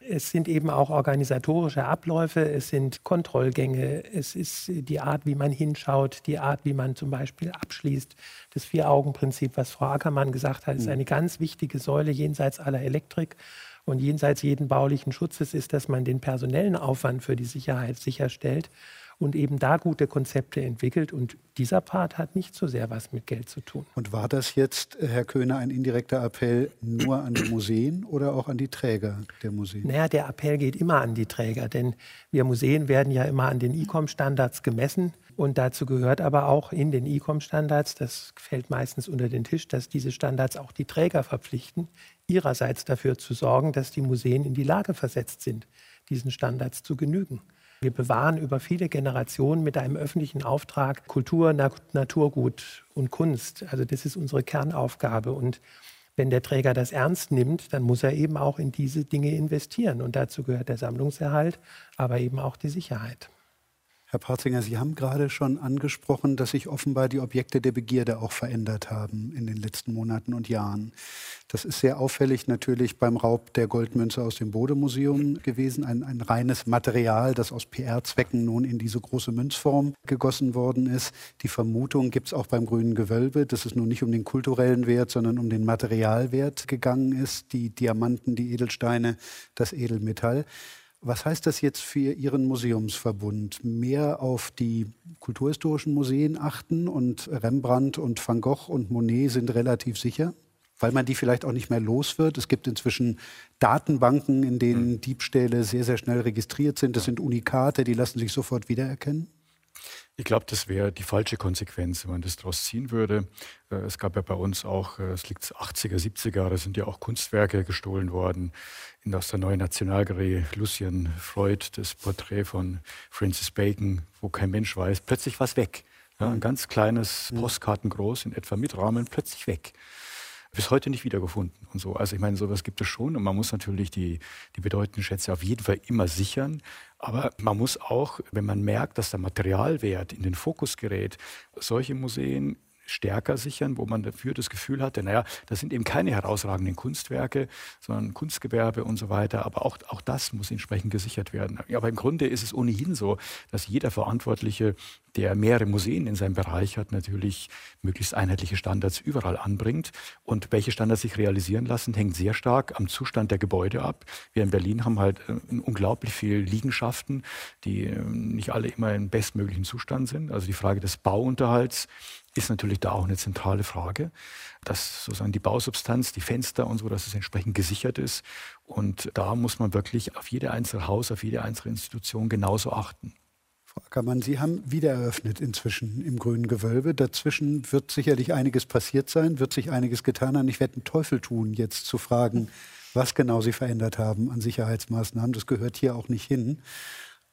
Es sind eben auch organisatorische Abläufe, es sind Kontrollgänge, es ist die Art, wie man hinschaut, die Art, wie man zum Beispiel abschließt. Das Vier-Augen-Prinzip, was Frau Ackermann gesagt hat, ist mhm. eine ganz wichtige Säule jenseits aller Elektrik. Und jenseits jeden baulichen Schutzes ist, dass man den personellen Aufwand für die Sicherheit sicherstellt und eben da gute Konzepte entwickelt. Und dieser Part hat nicht so sehr was mit Geld zu tun. Und war das jetzt, äh, Herr Köhner, ein indirekter Appell nur an die Museen oder auch an die Träger der Museen? Naja, der Appell geht immer an die Träger, denn wir Museen werden ja immer an den ICOM-Standards gemessen. Und dazu gehört aber auch in den ICOM-Standards, das fällt meistens unter den Tisch, dass diese Standards auch die Träger verpflichten, ihrerseits dafür zu sorgen, dass die Museen in die Lage versetzt sind, diesen Standards zu genügen. Wir bewahren über viele Generationen mit einem öffentlichen Auftrag Kultur, Naturgut und Kunst. Also das ist unsere Kernaufgabe. Und wenn der Träger das ernst nimmt, dann muss er eben auch in diese Dinge investieren. Und dazu gehört der Sammlungserhalt, aber eben auch die Sicherheit. Herr Parzinger, Sie haben gerade schon angesprochen, dass sich offenbar die Objekte der Begierde auch verändert haben in den letzten Monaten und Jahren. Das ist sehr auffällig natürlich beim Raub der Goldmünze aus dem Bodemuseum gewesen. Ein, ein reines Material, das aus PR-Zwecken nun in diese große Münzform gegossen worden ist. Die Vermutung gibt es auch beim Grünen Gewölbe, dass es nun nicht um den kulturellen Wert, sondern um den Materialwert gegangen ist. Die Diamanten, die Edelsteine, das Edelmetall. Was heißt das jetzt für Ihren Museumsverbund? Mehr auf die kulturhistorischen Museen achten und Rembrandt und Van Gogh und Monet sind relativ sicher? Weil man die vielleicht auch nicht mehr los wird. Es gibt inzwischen Datenbanken, in denen hm. Diebstähle sehr, sehr schnell registriert sind. Das sind Unikate, die lassen sich sofort wiedererkennen. Ich glaube, das wäre die falsche Konsequenz, wenn man das daraus ziehen würde. Äh, es gab ja bei uns auch, äh, es liegt 80er, 70er, da sind ja auch Kunstwerke gestohlen worden. In aus der neuen Nationalgalerie Lucian Freud, das Porträt von Francis Bacon, wo kein Mensch weiß, plötzlich was weg. Ja, ein ganz kleines, mhm. Postkartengroß, in etwa mit Rahmen, plötzlich weg. Bis heute nicht wiedergefunden und so. Also ich meine, sowas gibt es schon und man muss natürlich die, die bedeutenden Schätze auf jeden Fall immer sichern. Aber man muss auch, wenn man merkt, dass der Materialwert in den Fokus gerät, solche Museen stärker sichern, wo man dafür das Gefühl hatte, naja, das sind eben keine herausragenden Kunstwerke, sondern Kunstgewerbe und so weiter. Aber auch, auch das muss entsprechend gesichert werden. Aber im Grunde ist es ohnehin so, dass jeder Verantwortliche, der mehrere Museen in seinem Bereich hat, natürlich möglichst einheitliche Standards überall anbringt. Und welche Standards sich realisieren lassen, hängt sehr stark am Zustand der Gebäude ab. Wir in Berlin haben halt äh, unglaublich viele Liegenschaften, die äh, nicht alle immer im bestmöglichen Zustand sind. Also die Frage des Bauunterhalts ist natürlich da auch eine zentrale Frage, dass sozusagen die Bausubstanz, die Fenster und so, dass es entsprechend gesichert ist. Und da muss man wirklich auf jede einzelne Haus, auf jede einzelne Institution genauso achten. Frau Ackermann, Sie haben wieder eröffnet inzwischen im Grünen Gewölbe. Dazwischen wird sicherlich einiges passiert sein, wird sich einiges getan haben. Ich werde einen Teufel tun, jetzt zu fragen, was genau Sie verändert haben an Sicherheitsmaßnahmen. Das gehört hier auch nicht hin.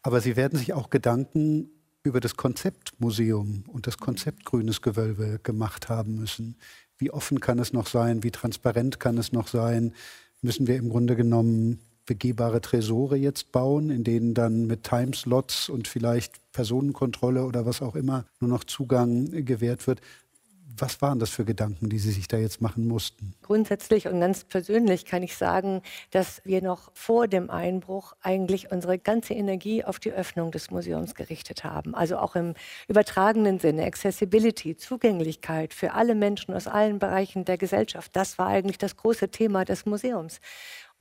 Aber Sie werden sich auch Gedanken über das Konzept Museum und das Konzept Grünes Gewölbe gemacht haben müssen. Wie offen kann es noch sein? Wie transparent kann es noch sein? Müssen wir im Grunde genommen begehbare Tresore jetzt bauen, in denen dann mit Timeslots und vielleicht Personenkontrolle oder was auch immer nur noch Zugang gewährt wird? Was waren das für Gedanken, die Sie sich da jetzt machen mussten? Grundsätzlich und ganz persönlich kann ich sagen, dass wir noch vor dem Einbruch eigentlich unsere ganze Energie auf die Öffnung des Museums gerichtet haben. Also auch im übertragenen Sinne, Accessibility, Zugänglichkeit für alle Menschen aus allen Bereichen der Gesellschaft. Das war eigentlich das große Thema des Museums.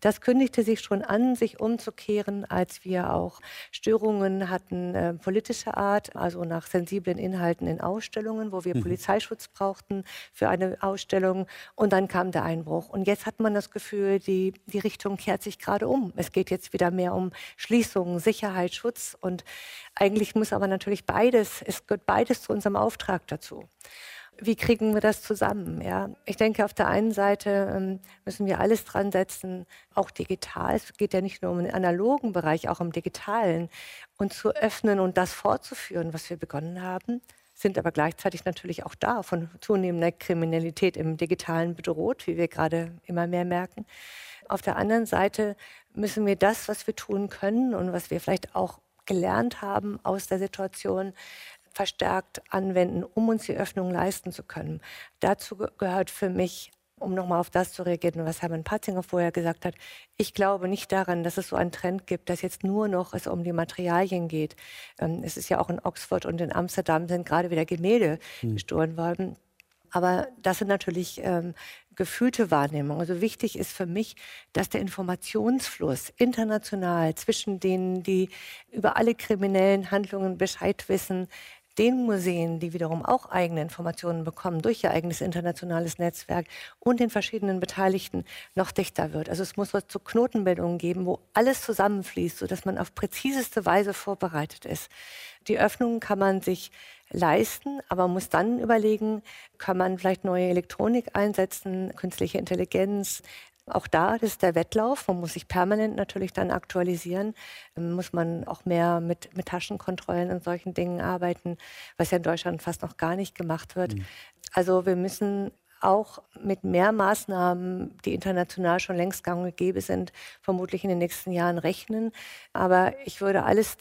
Das kündigte sich schon an, sich umzukehren, als wir auch Störungen hatten äh, politischer Art, also nach sensiblen Inhalten in Ausstellungen, wo wir mhm. Polizeischutz brauchten für eine Ausstellung. Und dann kam der Einbruch. Und jetzt hat man das Gefühl, die, die Richtung kehrt sich gerade um. Es geht jetzt wieder mehr um Schließungen, Sicherheit, Schutz. Und eigentlich muss aber natürlich beides, es gehört beides zu unserem Auftrag dazu wie kriegen wir das zusammen? Ja? Ich denke, auf der einen Seite ähm, müssen wir alles dran setzen, auch digital. Es geht ja nicht nur um den analogen Bereich, auch im digitalen. Und zu öffnen und das fortzuführen, was wir begonnen haben, sind aber gleichzeitig natürlich auch da von zunehmender Kriminalität im digitalen bedroht, wie wir gerade immer mehr merken. Auf der anderen Seite müssen wir das, was wir tun können und was wir vielleicht auch gelernt haben aus der Situation, verstärkt anwenden, um uns die Öffnung leisten zu können. Dazu gehört für mich um nochmal auf das zu reagieren, was Hermann Patzinger vorher gesagt hat, ich glaube nicht daran, dass es so einen Trend gibt, dass jetzt nur noch es um die Materialien geht. Ähm, es ist ja auch in Oxford und in Amsterdam sind gerade wieder Gemälde hm. gestohlen worden. Aber das sind natürlich ähm, gefühlte Wahrnehmungen. Also wichtig ist für mich, dass der Informationsfluss international zwischen denen, die über alle kriminellen Handlungen Bescheid wissen, den Museen, die wiederum auch eigene Informationen bekommen durch ihr eigenes internationales Netzwerk und den verschiedenen Beteiligten noch dichter wird. Also es muss was zu Knotenbildungen geben, wo alles zusammenfließt, sodass man auf präziseste Weise vorbereitet ist. Die Öffnung kann man sich leisten, aber muss dann überlegen, kann man vielleicht neue Elektronik einsetzen, künstliche Intelligenz, auch da das ist der Wettlauf. Man muss sich permanent natürlich dann aktualisieren. Dann muss man auch mehr mit, mit Taschenkontrollen und solchen Dingen arbeiten, was ja in Deutschland fast noch gar nicht gemacht wird. Mhm. Also wir müssen auch mit mehr Maßnahmen, die international schon längst gang und gäbe sind, vermutlich in den nächsten Jahren rechnen. Aber ich würde alles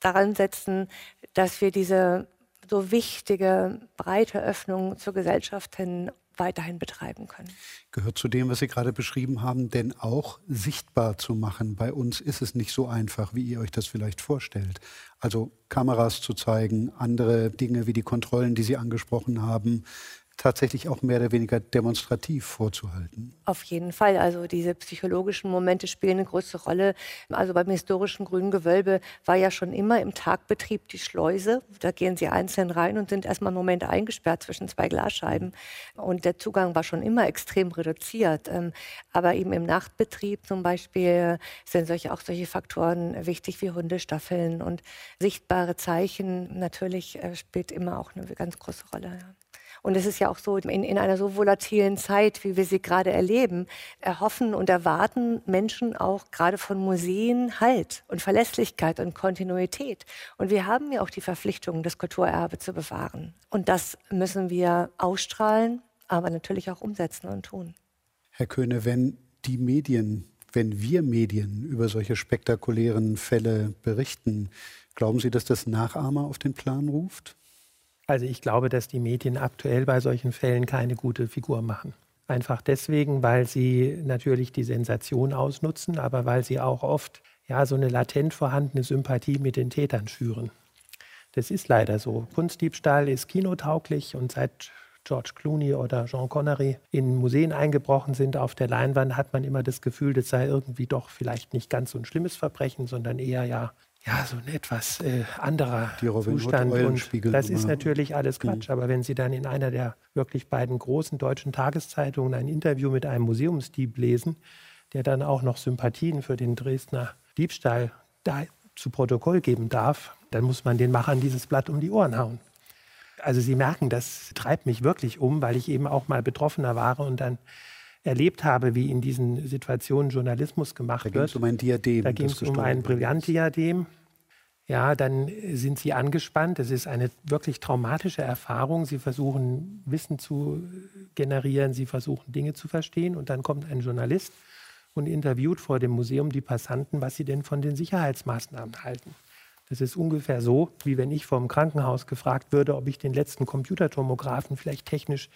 daran setzen, dass wir diese so wichtige breite Öffnung zur Gesellschaft hin weiterhin betreiben können. Gehört zu dem, was Sie gerade beschrieben haben, denn auch sichtbar zu machen. Bei uns ist es nicht so einfach, wie ihr euch das vielleicht vorstellt. Also Kameras zu zeigen, andere Dinge wie die Kontrollen, die Sie angesprochen haben, tatsächlich auch mehr oder weniger demonstrativ vorzuhalten. Auf jeden Fall. Also diese psychologischen Momente spielen eine große Rolle. Also beim historischen Grünen Gewölbe war ja schon immer im Tagbetrieb die Schleuse. Da gehen Sie einzeln rein und sind erstmal einen Moment eingesperrt zwischen zwei Glasscheiben. Und der Zugang war schon immer extrem reduziert. Ähm, aber eben im Nachtbetrieb zum Beispiel sind solche, auch solche Faktoren wichtig wie Hundestaffeln und sichtbare Zeichen. Natürlich äh, spielt immer auch eine ganz große Rolle. Und es ist ja auch so, in, in einer so volatilen Zeit, wie wir sie gerade erleben, erhoffen und erwarten Menschen auch gerade von Museen Halt und Verlässlichkeit und Kontinuität. Und wir haben ja auch die Verpflichtung, das Kulturerbe zu bewahren. Und das müssen wir ausstrahlen, aber natürlich auch umsetzen und tun. Herr Köhne, wenn die Medien, wenn wir Medien über solche spektakulären Fälle berichten, glauben Sie, dass das Nachahmer auf den Plan ruft? Also ich glaube, dass die Medien aktuell bei solchen Fällen keine gute Figur machen. Einfach deswegen, weil sie natürlich die Sensation ausnutzen, aber weil sie auch oft ja so eine latent vorhandene Sympathie mit den Tätern schüren. Das ist leider so. Kunstdiebstahl ist kinotauglich und seit George Clooney oder Jean Connery in Museen eingebrochen sind auf der Leinwand, hat man immer das Gefühl, das sei irgendwie doch vielleicht nicht ganz so ein schlimmes Verbrechen, sondern eher ja ja, so ein etwas äh, anderer Zustand. Und das ist natürlich alles. Quatsch. Aber wenn Sie dann in einer der wirklich beiden großen deutschen Tageszeitungen ein Interview mit einem Museumsdieb lesen, der dann auch noch Sympathien für den Dresdner Diebstahl da zu Protokoll geben darf, dann muss man den Machern dieses Blatt um die Ohren hauen. Also Sie merken, das treibt mich wirklich um, weil ich eben auch mal Betroffener war und dann erlebt habe, wie in diesen Situationen Journalismus gemacht da wird. Da ging es um ein Diadem. Da ging es um ein Brillantdiadem. Ja, dann sind sie angespannt. Es ist eine wirklich traumatische Erfahrung. Sie versuchen Wissen zu generieren, sie versuchen Dinge zu verstehen und dann kommt ein Journalist und interviewt vor dem Museum die Passanten, was sie denn von den Sicherheitsmaßnahmen halten. Das ist ungefähr so, wie wenn ich vom Krankenhaus gefragt würde, ob ich den letzten Computertomographen vielleicht technisch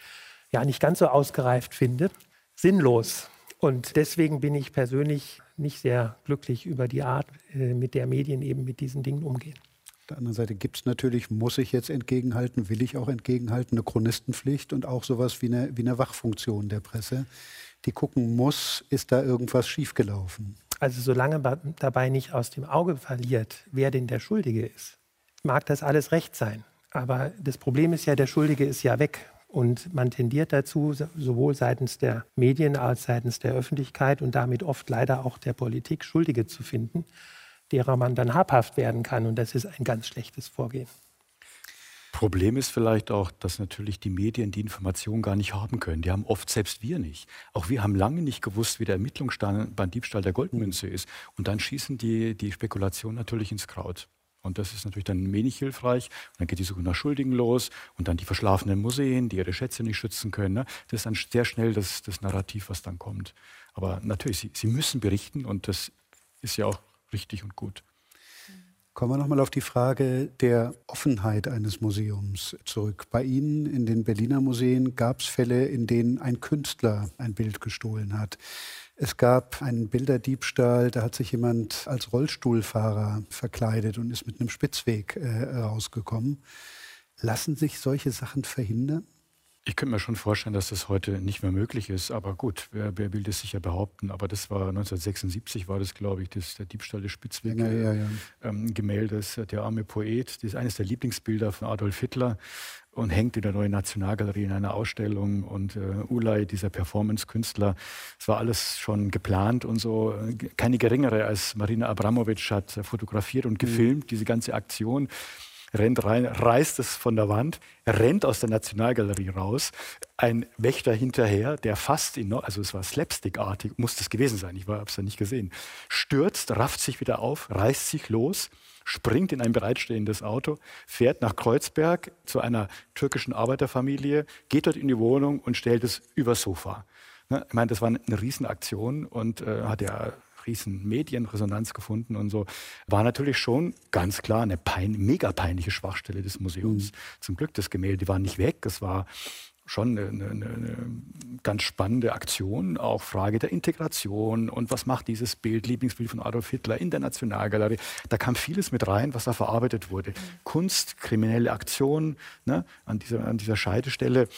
ja nicht ganz so ausgereift finde sinnlos. Und deswegen bin ich persönlich nicht sehr glücklich über die Art, äh, mit der Medien eben mit diesen Dingen umgehen. Auf der anderen Seite gibt es natürlich, muss ich jetzt entgegenhalten, will ich auch entgegenhalten, eine Chronistenpflicht und auch sowas wie eine, wie eine Wachfunktion der Presse, die gucken muss, ist da irgendwas schiefgelaufen. Also solange man dabei nicht aus dem Auge verliert, wer denn der Schuldige ist, mag das alles recht sein. Aber das Problem ist ja, der Schuldige ist ja weg. Und man tendiert dazu, sowohl seitens der Medien als seitens der Öffentlichkeit und damit oft leider auch der Politik Schuldige zu finden, derer man dann habhaft werden kann. Und das ist ein ganz schlechtes Vorgehen. Problem ist vielleicht auch, dass natürlich die Medien die Information gar nicht haben können. Die haben oft selbst wir nicht. Auch wir haben lange nicht gewusst, wie der Ermittlungsstand beim Diebstahl der Goldmünze ist. Und dann schießen die, die Spekulation natürlich ins Kraut. Und das ist natürlich dann wenig hilfreich. Und dann geht die Suche nach Schuldigen los und dann die verschlafenen Museen, die ihre Schätze nicht schützen können. Ne? Das ist dann sehr schnell das, das Narrativ, was dann kommt. Aber natürlich, sie, sie müssen berichten und das ist ja auch richtig und gut. Kommen wir nochmal auf die Frage der Offenheit eines Museums zurück. Bei Ihnen in den Berliner Museen gab es Fälle, in denen ein Künstler ein Bild gestohlen hat. Es gab einen Bilderdiebstahl, da hat sich jemand als Rollstuhlfahrer verkleidet und ist mit einem Spitzweg äh, rausgekommen. Lassen sich solche Sachen verhindern? Ich könnte mir schon vorstellen, dass das heute nicht mehr möglich ist. Aber gut, wer, wer will das sicher behaupten? Aber das war 1976, war das, glaube ich, das, der Diebstahl des Spitzweg-Gemäldes. Ja, ja, ja. ähm, der arme Poet. Das ist eines der Lieblingsbilder von Adolf Hitler und hängt in der neuen Nationalgalerie in einer Ausstellung. Und äh, Ulay, dieser Performance-Künstler, es war alles schon geplant und so. Keine geringere als Marina Abramovic hat fotografiert und gefilmt, mhm. diese ganze Aktion rennt rein, reißt es von der Wand, rennt aus der Nationalgalerie raus, ein Wächter hinterher, der fast ihn noch, also es war slapstickartig, muss das gewesen sein, ich habe es ja nicht gesehen, stürzt, rafft sich wieder auf, reißt sich los, springt in ein bereitstehendes Auto, fährt nach Kreuzberg zu einer türkischen Arbeiterfamilie, geht dort in die Wohnung und stellt es übers Sofa. Ne, ich meine, das war eine Riesenaktion und äh, hat ja riesen Medienresonanz gefunden und so. War natürlich schon ganz klar eine pein, mega peinliche Schwachstelle des Museums. Mhm. Zum Glück, das Gemälde war nicht weg. Es war schon eine, eine, eine, ganz spannende Aktion, auch Frage der Integration und was macht dieses Bild, Lieblingsbild von Adolf Hitler in der Nationalgalerie. Da kam vieles mit rein, was da verarbeitet wurde. Mhm. Kunst, kriminelle Aktion ne, an, dieser, an dieser Scheidestelle.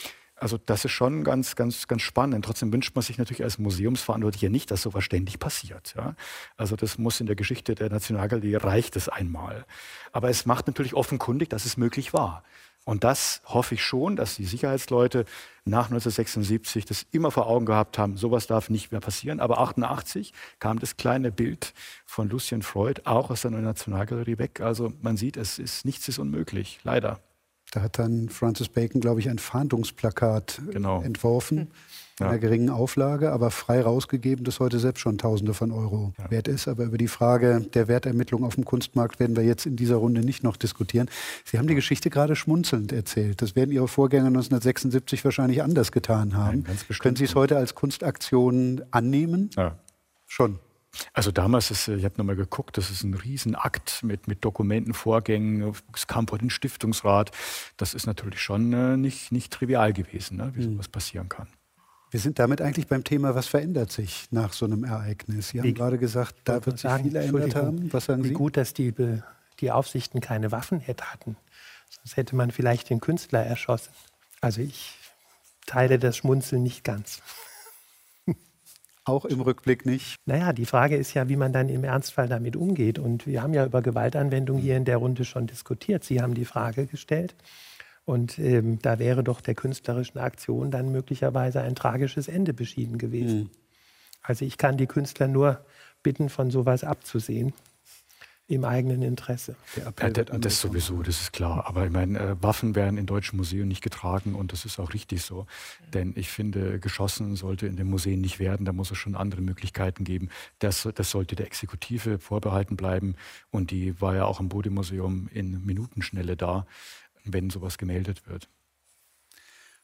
Also das ist schon ganz, ganz, ganz spannend. Trotzdem wünscht man sich natürlich als Museumsverantwortlicher nicht, dass sowas ständig passiert. Ja? Also das muss in der Geschichte der Nationalgalerie reicht es einmal. Aber es macht natürlich offenkundig, dass es möglich war. Und das hoffe ich schon, dass die Sicherheitsleute nach 1976 das immer vor Augen gehabt haben, sowas darf nicht mehr passieren. Aber 88 kam das kleine Bild von Lucien Freud auch aus der Nationalgalerie weg. Also man sieht, es ist nichts ist unmöglich, leider. Da hat dann Francis Bacon, glaube ich, ein Fahndungsplakat äh, genau. entworfen. Hm. In einer geringen Auflage, aber frei rausgegeben, das heute selbst schon Tausende von Euro ja. wert ist. Aber über die Frage der Wertermittlung auf dem Kunstmarkt werden wir jetzt in dieser Runde nicht noch diskutieren. Sie haben die Geschichte gerade schmunzelnd erzählt. Das werden Ihre Vorgänger 1976 wahrscheinlich anders getan haben. Nein, Können Sie es heute als Kunstaktion annehmen? Ja. Schon. Also damals ist, äh, ich habe nochmal geguckt, das ist ein Riesenakt mit, mit Dokumenten, Vorgängen, es kam vor den Stiftungsrat. Das ist natürlich schon äh, nicht, nicht trivial gewesen, ne, wie hm. sowas passieren kann. Wir sind damit eigentlich beim Thema, was verändert sich nach so einem Ereignis? Sie haben wie, gerade gesagt, da wird sich viel verändert haben. Was sagen wie Sie? Gut, dass die, die Aufsichten keine Waffen hatten. Sonst hätte man vielleicht den Künstler erschossen. Also ich teile das Schmunzeln nicht ganz. Auch im Rückblick nicht? Naja, die Frage ist ja, wie man dann im Ernstfall damit umgeht. Und wir haben ja über Gewaltanwendung hier in der Runde schon diskutiert. Sie haben die Frage gestellt. Und ähm, da wäre doch der künstlerischen Aktion dann möglicherweise ein tragisches Ende beschieden gewesen. Mhm. Also ich kann die Künstler nur bitten, von sowas abzusehen im eigenen Interesse. Ja, das sowieso, das ist klar. Aber ich meine, äh, Waffen werden in deutschen Museen nicht getragen und das ist auch richtig so. Denn ich finde, geschossen sollte in den Museen nicht werden. Da muss es schon andere Möglichkeiten geben. Das, das sollte der Exekutive vorbehalten bleiben. Und die war ja auch im Bodemuseum in Minutenschnelle da, wenn sowas gemeldet wird.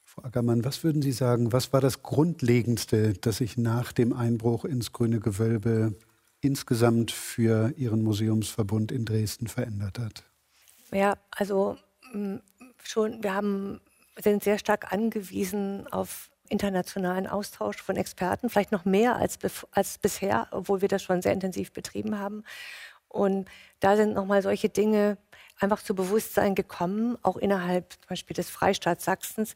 Frau Ackermann, was würden Sie sagen, was war das Grundlegendste, das sich nach dem Einbruch ins Grüne Gewölbe insgesamt für Ihren Museumsverbund in Dresden verändert hat? Ja, also mm, schon, wir haben, sind sehr stark angewiesen auf internationalen Austausch von Experten, vielleicht noch mehr als, als bisher, obwohl wir das schon sehr intensiv betrieben haben. Und da sind nochmal solche Dinge einfach zu Bewusstsein gekommen, auch innerhalb zum Beispiel des Freistaats Sachsens,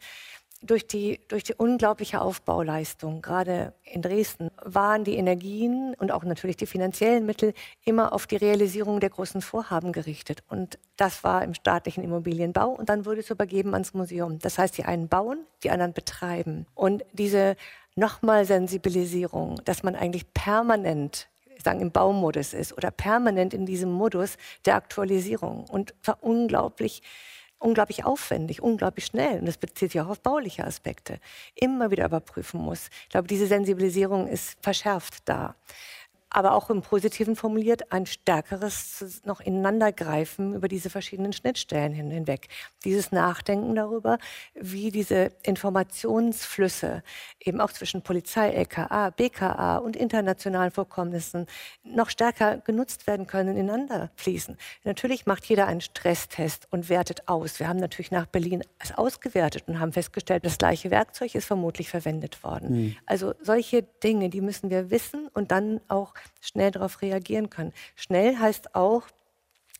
durch die, durch die unglaubliche Aufbauleistung, gerade in Dresden, waren die Energien und auch natürlich die finanziellen Mittel immer auf die Realisierung der großen Vorhaben gerichtet. Und das war im staatlichen Immobilienbau und dann wurde es übergeben ans Museum. Das heißt, die einen bauen, die anderen betreiben. Und diese nochmal Sensibilisierung, dass man eigentlich permanent sagen, im Baumodus ist oder permanent in diesem Modus der Aktualisierung und war unglaublich unglaublich aufwendig, unglaublich schnell. Und das bezieht sich auch auf bauliche Aspekte. Immer wieder überprüfen muss. Ich glaube, diese Sensibilisierung ist verschärft da aber auch im Positiven formuliert, ein stärkeres noch Ineinandergreifen über diese verschiedenen Schnittstellen hinweg. Dieses Nachdenken darüber, wie diese Informationsflüsse eben auch zwischen Polizei, LKA, BKA und internationalen Vorkommnissen noch stärker genutzt werden können, ineinander fließen. Natürlich macht jeder einen Stresstest und wertet aus. Wir haben natürlich nach Berlin es ausgewertet und haben festgestellt, das gleiche Werkzeug ist vermutlich verwendet worden. Mhm. Also solche Dinge, die müssen wir wissen und dann auch schnell darauf reagieren können. Schnell heißt auch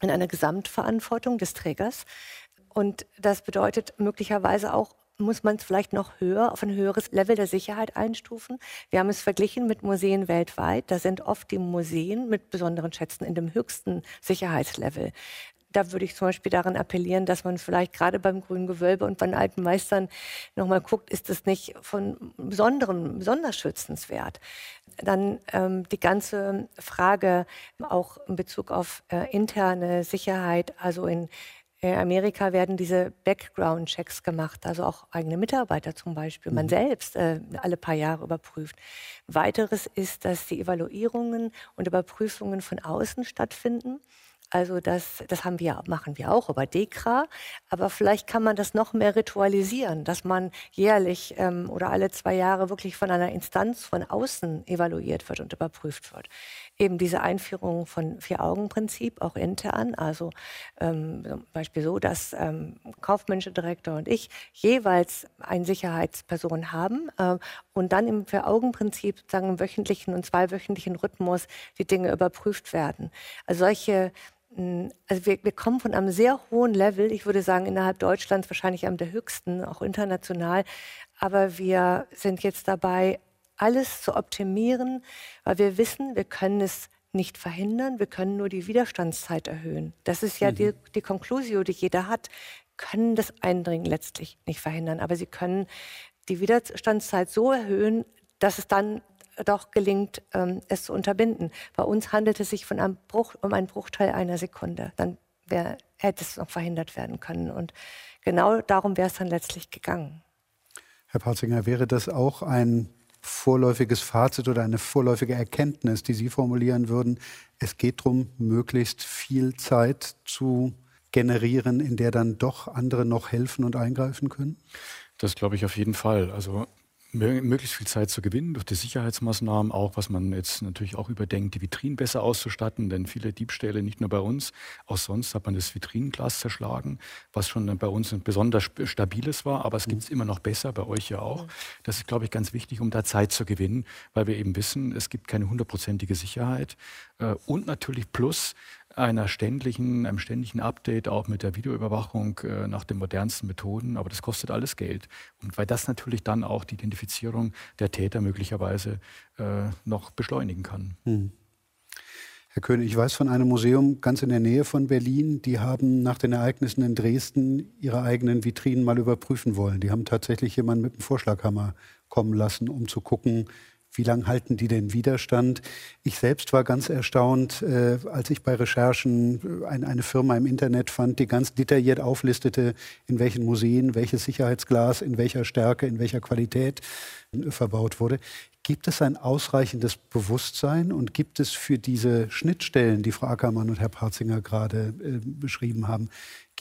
in einer Gesamtverantwortung des Trägers. Und das bedeutet möglicherweise auch, muss man es vielleicht noch höher, auf ein höheres Level der Sicherheit einstufen. Wir haben es verglichen mit Museen weltweit. Da sind oft die Museen mit besonderen Schätzen in dem höchsten Sicherheitslevel da würde ich zum Beispiel daran appellieren, dass man vielleicht gerade beim Grünen Gewölbe und bei den alten Meistern nochmal guckt, ist das nicht von besonderem, besonders schützenswert. Dann ähm, die ganze Frage auch in Bezug auf äh, interne Sicherheit, also in in Amerika werden diese Background-Checks gemacht, also auch eigene Mitarbeiter zum Beispiel, man mhm. selbst äh, alle paar Jahre überprüft. Weiteres ist, dass die Evaluierungen und Überprüfungen von außen stattfinden. Also das, das haben wir, machen wir auch über DEKRA. Aber vielleicht kann man das noch mehr ritualisieren, dass man jährlich ähm, oder alle zwei Jahre wirklich von einer Instanz von außen evaluiert wird und überprüft wird. Eben diese Einführung von Vier-Augen-Prinzip auch intern, also ähm, zum Beispiel so, dass ähm, kaufmännische Direktor und ich jeweils eine Sicherheitsperson haben äh, und dann im Vier-Augen-Prinzip sozusagen im wöchentlichen und zweiwöchentlichen Rhythmus die Dinge überprüft werden. Also solche also wir, wir, kommen von einem sehr hohen Level, ich würde sagen innerhalb Deutschlands wahrscheinlich einem der höchsten, auch international. Aber wir sind jetzt dabei, alles zu optimieren, weil wir wissen, wir können es nicht verhindern, wir können nur die Widerstandszeit erhöhen. Das ist ja mhm. die, die Conclusio, die jeder hat, können das Eindringen letztlich nicht verhindern, aber sie können die Widerstandszeit so erhöhen, dass es dann doch gelingt, ähm, es zu unterbinden. Bei uns handelt es sich von einem Bruch, um einen Bruchteil einer Sekunde. Dann wäre hätte es noch verhindert werden können. Und genau darum wäre es dann letztlich gegangen. Herr Patzinger, wäre das auch ein vorläufiges Fazit oder eine vorläufige Erkenntnis, die Sie formulieren würden? Es geht darum, möglichst viel Zeit zu generieren, in der dann doch andere noch helfen und eingreifen können? Das glaube ich auf jeden Fall. Also möglichst viel Zeit zu gewinnen durch die Sicherheitsmaßnahmen, auch was man jetzt natürlich auch überdenkt, die Vitrinen besser auszustatten, denn viele Diebstähle, nicht nur bei uns, auch sonst hat man das Vitrinenglas zerschlagen, was schon bei uns ein besonders stabiles war, aber es gibt es immer noch besser, bei euch ja auch. Das ist, glaube ich, ganz wichtig, um da Zeit zu gewinnen, weil wir eben wissen, es gibt keine hundertprozentige Sicherheit. Äh, und natürlich plus, einer ständigen, einem ständigen Update auch mit der Videoüberwachung äh, nach den modernsten Methoden. Aber das kostet alles Geld. Und weil das natürlich dann auch die Identifizierung der Täter möglicherweise äh, noch beschleunigen kann. Hm. Herr König, ich weiß von einem Museum ganz in der Nähe von Berlin, die haben nach den Ereignissen in Dresden ihre eigenen Vitrinen mal überprüfen wollen. Die haben tatsächlich jemanden mit einem Vorschlaghammer kommen lassen, um zu gucken, wie lange halten die den Widerstand? Ich selbst war ganz erstaunt, äh, als ich bei Recherchen äh, ein, eine Firma im Internet fand, die ganz detailliert auflistete, in welchen Museen welches Sicherheitsglas in welcher Stärke, in welcher Qualität äh, verbaut wurde. Gibt es ein ausreichendes Bewusstsein und gibt es für diese Schnittstellen, die Frau Ackermann und Herr Parzinger gerade äh, beschrieben haben,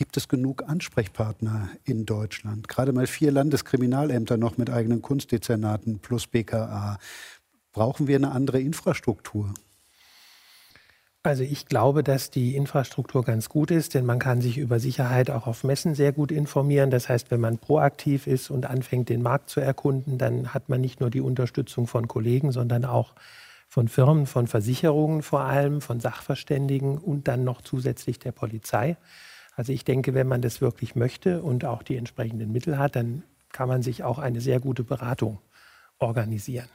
gibt es genug Ansprechpartner in Deutschland? Gerade mal vier Landeskriminalämter noch mit eigenen Kunstdezernaten plus BKA. Brauchen wir eine andere Infrastruktur? Also ich glaube, dass die Infrastruktur ganz gut ist, denn man kann sich über Sicherheit auch auf Messen sehr gut informieren. Das heißt, wenn man proaktiv ist und anfängt, den Markt zu erkunden, dann hat man nicht nur die Unterstützung von Kollegen, sondern auch von Firmen, von Versicherungen vor allem, von Sachverständigen und dann noch zusätzlich der Polizei. Also ich denke, wenn man das wirklich möchte und auch die entsprechenden Mittel hat, dann kann man sich auch eine sehr gute Beratung organisieren.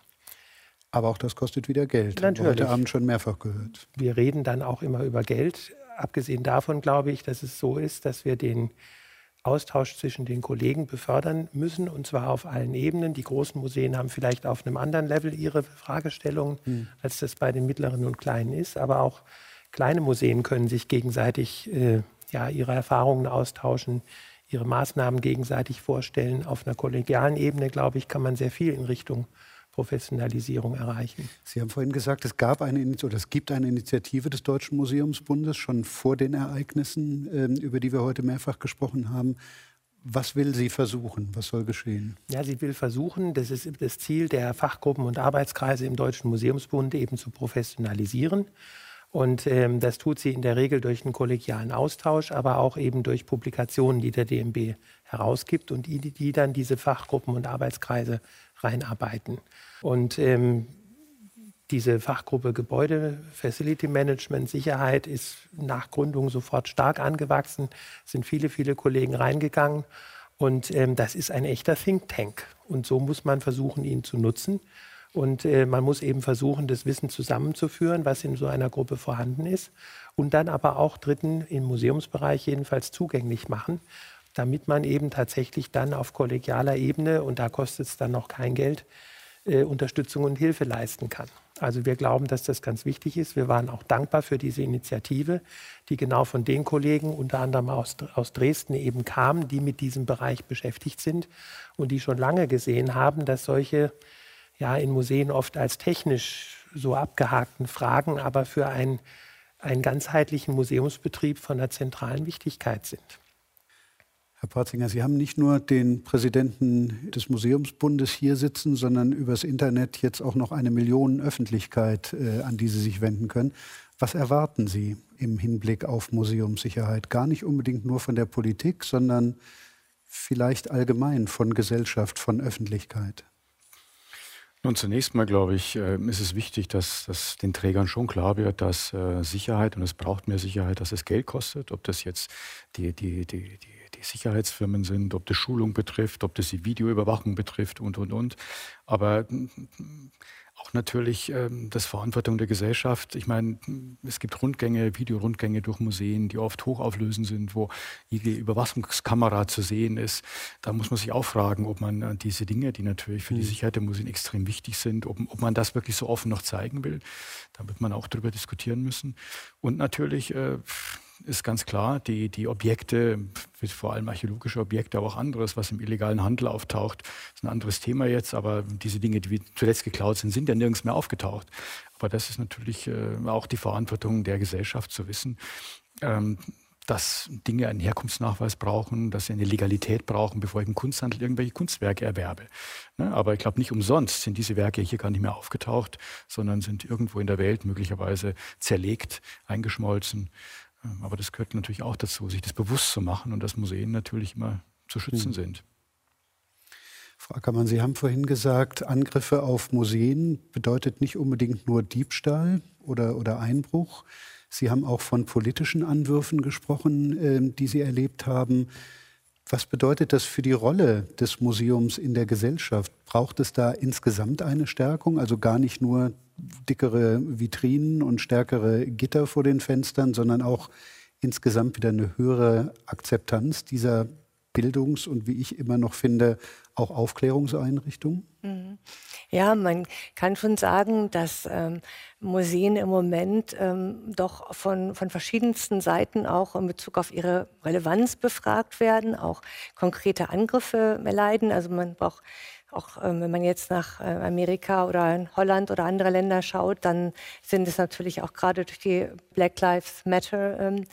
Aber auch das kostet wieder Geld. Natürlich. Haben heute Abend schon mehrfach gehört. Wir reden dann auch immer über Geld. Abgesehen davon glaube ich, dass es so ist, dass wir den Austausch zwischen den Kollegen befördern müssen, und zwar auf allen Ebenen. Die großen Museen haben vielleicht auf einem anderen Level ihre Fragestellungen, hm. als das bei den mittleren und kleinen ist. Aber auch kleine Museen können sich gegenseitig äh, ja, ihre Erfahrungen austauschen, ihre Maßnahmen gegenseitig vorstellen. Auf einer kollegialen Ebene, glaube ich, kann man sehr viel in Richtung Professionalisierung erreichen. Sie haben vorhin gesagt, es gab eine oder es gibt eine Initiative des Deutschen Museumsbundes schon vor den Ereignissen, ähm, über die wir heute mehrfach gesprochen haben. Was will sie versuchen? Was soll geschehen? Ja, sie will versuchen, das ist das Ziel der Fachgruppen und Arbeitskreise im Deutschen Museumsbund eben zu professionalisieren und ähm, das tut sie in der Regel durch einen kollegialen Austausch, aber auch eben durch Publikationen, die der DMB herausgibt und die, die dann diese Fachgruppen und Arbeitskreise reinarbeiten. Und ähm, diese Fachgruppe Gebäude, Facility Management, Sicherheit ist nach Gründung sofort stark angewachsen, sind viele, viele Kollegen reingegangen. Und ähm, das ist ein echter Think Tank. Und so muss man versuchen, ihn zu nutzen. Und äh, man muss eben versuchen, das Wissen zusammenzuführen, was in so einer Gruppe vorhanden ist. Und dann aber auch Dritten im Museumsbereich jedenfalls zugänglich machen, damit man eben tatsächlich dann auf kollegialer Ebene, und da kostet es dann noch kein Geld, äh, Unterstützung und Hilfe leisten kann. Also wir glauben, dass das ganz wichtig ist. Wir waren auch dankbar für diese Initiative, die genau von den Kollegen, unter anderem aus, aus Dresden eben kam, die mit diesem Bereich beschäftigt sind und die schon lange gesehen haben, dass solche ja in Museen oft als technisch so abgehakten Fragen, aber für ein, einen ganzheitlichen Museumsbetrieb von der zentralen Wichtigkeit sind. Herr Patzinger, Sie haben nicht nur den Präsidenten des Museumsbundes hier sitzen, sondern übers Internet jetzt auch noch eine Million Öffentlichkeit, äh, an die Sie sich wenden können. Was erwarten Sie im Hinblick auf Museumssicherheit? Gar nicht unbedingt nur von der Politik, sondern vielleicht allgemein von Gesellschaft, von Öffentlichkeit. Nun, zunächst mal, glaube ich, äh, ist es wichtig, dass, dass den Trägern schon klar wird, dass äh, Sicherheit, und es braucht mehr Sicherheit, dass es Geld kostet, ob das jetzt die, die, die, die, die Sicherheitsfirmen sind, ob das Schulung betrifft, ob das die Videoüberwachung betrifft und, und, und. Aber auch natürlich ähm, das Verantwortung der Gesellschaft. Ich meine, es gibt Rundgänge, Videorundgänge durch Museen, die oft hochauflösend sind, wo jede Überwachungskamera zu sehen ist. Da muss man sich auch fragen, ob man äh, diese Dinge, die natürlich für die mhm. Sicherheit der Museen extrem wichtig sind, ob, ob man das wirklich so offen noch zeigen will. Da wird man auch darüber diskutieren müssen. Und natürlich äh, ist ganz klar, die, die Objekte, vor allem archäologische Objekte, aber auch anderes, was im illegalen Handel auftaucht, ist ein anderes Thema jetzt, aber diese Dinge, die zuletzt geklaut sind, sind ja nirgends mehr aufgetaucht. Aber das ist natürlich äh, auch die Verantwortung der Gesellschaft zu wissen, ähm, dass Dinge einen Herkunftsnachweis brauchen, dass sie eine Legalität brauchen, bevor ich im Kunsthandel irgendwelche Kunstwerke erwerbe. Ne? Aber ich glaube, nicht umsonst sind diese Werke hier gar nicht mehr aufgetaucht, sondern sind irgendwo in der Welt möglicherweise zerlegt, eingeschmolzen. Ähm, aber das gehört natürlich auch dazu, sich das bewusst zu machen und dass Museen natürlich immer zu schützen mhm. sind. Frau Ackermann, Sie haben vorhin gesagt, Angriffe auf Museen bedeutet nicht unbedingt nur Diebstahl oder, oder Einbruch. Sie haben auch von politischen Anwürfen gesprochen, äh, die Sie erlebt haben. Was bedeutet das für die Rolle des Museums in der Gesellschaft? Braucht es da insgesamt eine Stärkung, also gar nicht nur dickere Vitrinen und stärkere Gitter vor den Fenstern, sondern auch insgesamt wieder eine höhere Akzeptanz dieser Bildungs- und wie ich immer noch finde, auch Aufklärungseinrichtungen? Mhm. Ja, man kann schon sagen, dass ähm, Museen im Moment ähm, doch von, von verschiedensten Seiten auch in Bezug auf ihre Relevanz befragt werden, auch konkrete Angriffe leiden. Also man braucht auch ähm, wenn man jetzt nach äh, Amerika oder in Holland oder andere Länder schaut, dann sind es natürlich auch gerade durch die Black Lives Matter ähm,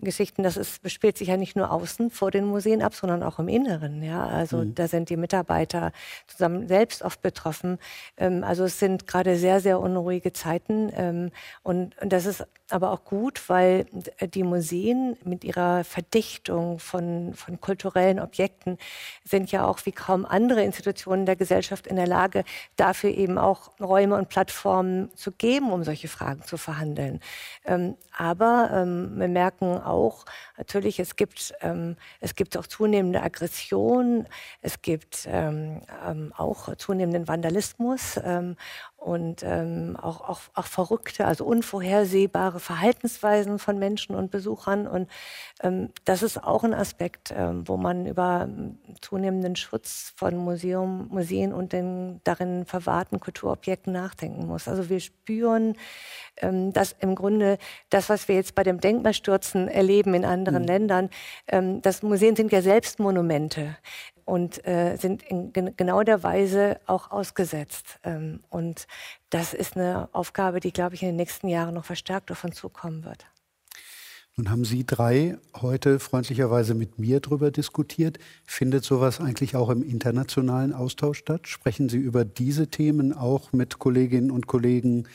Geschichten, das ist, spielt sich ja nicht nur außen vor den Museen ab, sondern auch im Inneren. Ja? Also mhm. da sind die Mitarbeiter zusammen selbst oft betroffen. Ähm, also es sind gerade sehr, sehr unruhige Zeiten. Ähm, und, und das ist aber auch gut, weil die Museen mit ihrer Verdichtung von, von kulturellen Objekten sind ja auch wie kaum andere Institutionen der Gesellschaft in der Lage, dafür eben auch Räume und Plattformen zu geben, um solche Fragen zu verhandeln. Ähm, aber ähm, wir merken auch. Natürlich, es gibt, ähm, es gibt auch zunehmende Aggression, es gibt ähm, ähm, auch zunehmenden Vandalismus ähm, und ähm, auch, auch, auch verrückte, also unvorhersehbare Verhaltensweisen von Menschen und Besuchern. Und ähm, das ist auch ein Aspekt, ähm, wo man über ähm, zunehmenden Schutz von Museum, Museen und den darin verwahrten Kulturobjekten nachdenken muss. Also wir spüren, ähm, dass im Grunde das, was wir jetzt bei dem Denkmalstürzen erleben in anderen mhm. Ländern, ähm, das Museen sind ja selbst Monumente und äh, sind in genau der Weise auch ausgesetzt. Ähm, und das ist eine Aufgabe, die, glaube ich, in den nächsten Jahren noch verstärkt auf uns zukommen wird. Nun haben Sie drei heute freundlicherweise mit mir darüber diskutiert. Findet sowas eigentlich auch im internationalen Austausch statt? Sprechen Sie über diese Themen auch mit Kolleginnen und Kollegen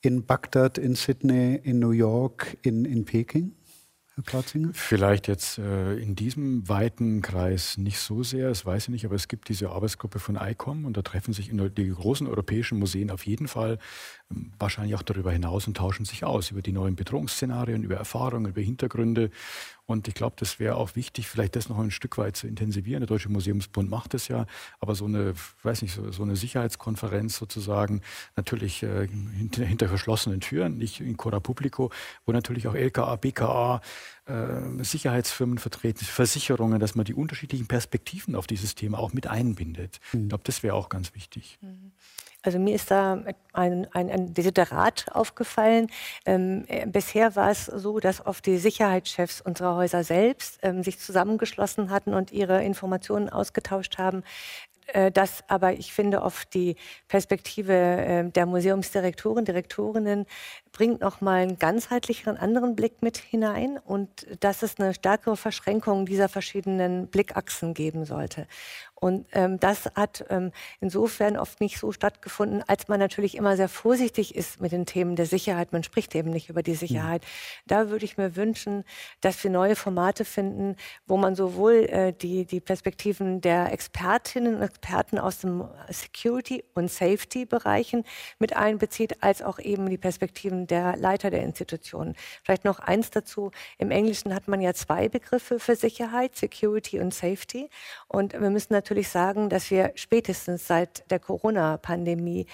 in Bagdad, in Sydney, in New York, in, in Peking? Platzinger? Vielleicht jetzt äh, in diesem weiten Kreis nicht so sehr, das weiß ich nicht, aber es gibt diese Arbeitsgruppe von ICOM und da treffen sich die großen europäischen Museen auf jeden Fall ähm, wahrscheinlich auch darüber hinaus und tauschen sich aus über die neuen Bedrohungsszenarien, über Erfahrungen, über Hintergründe. Und ich glaube, das wäre auch wichtig, vielleicht das noch ein Stück weit zu intensivieren. Der Deutsche Museumsbund macht das ja, aber so eine, weiß nicht, so, so eine Sicherheitskonferenz sozusagen, natürlich äh, hinter, hinter, verschlossenen Türen, nicht in Cora Publico, wo natürlich auch LKA, BKA, äh, Sicherheitsfirmen vertreten, Versicherungen, dass man die unterschiedlichen Perspektiven auf dieses Thema auch mit einbindet. Mhm. Ich glaube, das wäre auch ganz wichtig. Mhm. Also mir ist da ein, ein, ein Desiderat aufgefallen. Ähm, äh, bisher war es so, dass oft die Sicherheitschefs unserer Häuser selbst ähm, sich zusammengeschlossen hatten und ihre Informationen ausgetauscht haben. Äh, dass aber ich finde oft die Perspektive äh, der Museumsdirektoren, Direktorinnen bringt noch mal einen ganzheitlicheren anderen Blick mit hinein und dass es eine stärkere Verschränkung dieser verschiedenen Blickachsen geben sollte. Und ähm, das hat ähm, insofern oft nicht so stattgefunden, als man natürlich immer sehr vorsichtig ist mit den Themen der Sicherheit. Man spricht eben nicht über die Sicherheit. Mhm. Da würde ich mir wünschen, dass wir neue Formate finden, wo man sowohl äh, die, die Perspektiven der Expertinnen und Experten aus dem Security- und Safety-Bereichen mit einbezieht, als auch eben die Perspektiven der Leiter der Institutionen. Vielleicht noch eins dazu. Im Englischen hat man ja zwei Begriffe für Sicherheit, Security und Safety. Und wir müssen natürlich natürlich sagen, dass wir spätestens seit der Corona-Pandemie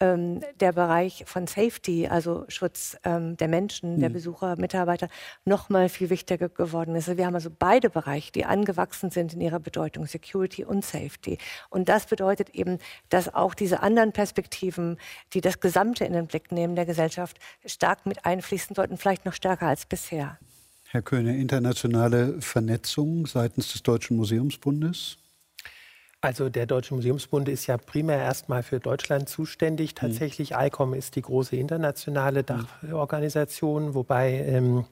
ähm, der Bereich von Safety, also Schutz ähm, der Menschen, der mhm. Besucher, Mitarbeiter, noch mal viel wichtiger geworden ist. Wir haben also beide Bereiche, die angewachsen sind in ihrer Bedeutung, Security und Safety. Und das bedeutet eben, dass auch diese anderen Perspektiven, die das Gesamte in den Blick nehmen der Gesellschaft, stark mit einfließen sollten, vielleicht noch stärker als bisher. Herr Köhne, internationale Vernetzung seitens des Deutschen Museumsbundes? Also der Deutsche Museumsbund ist ja primär erstmal für Deutschland zuständig. Mhm. Tatsächlich mhm. ICOM ist die große internationale Dachorganisation, wobei ähm,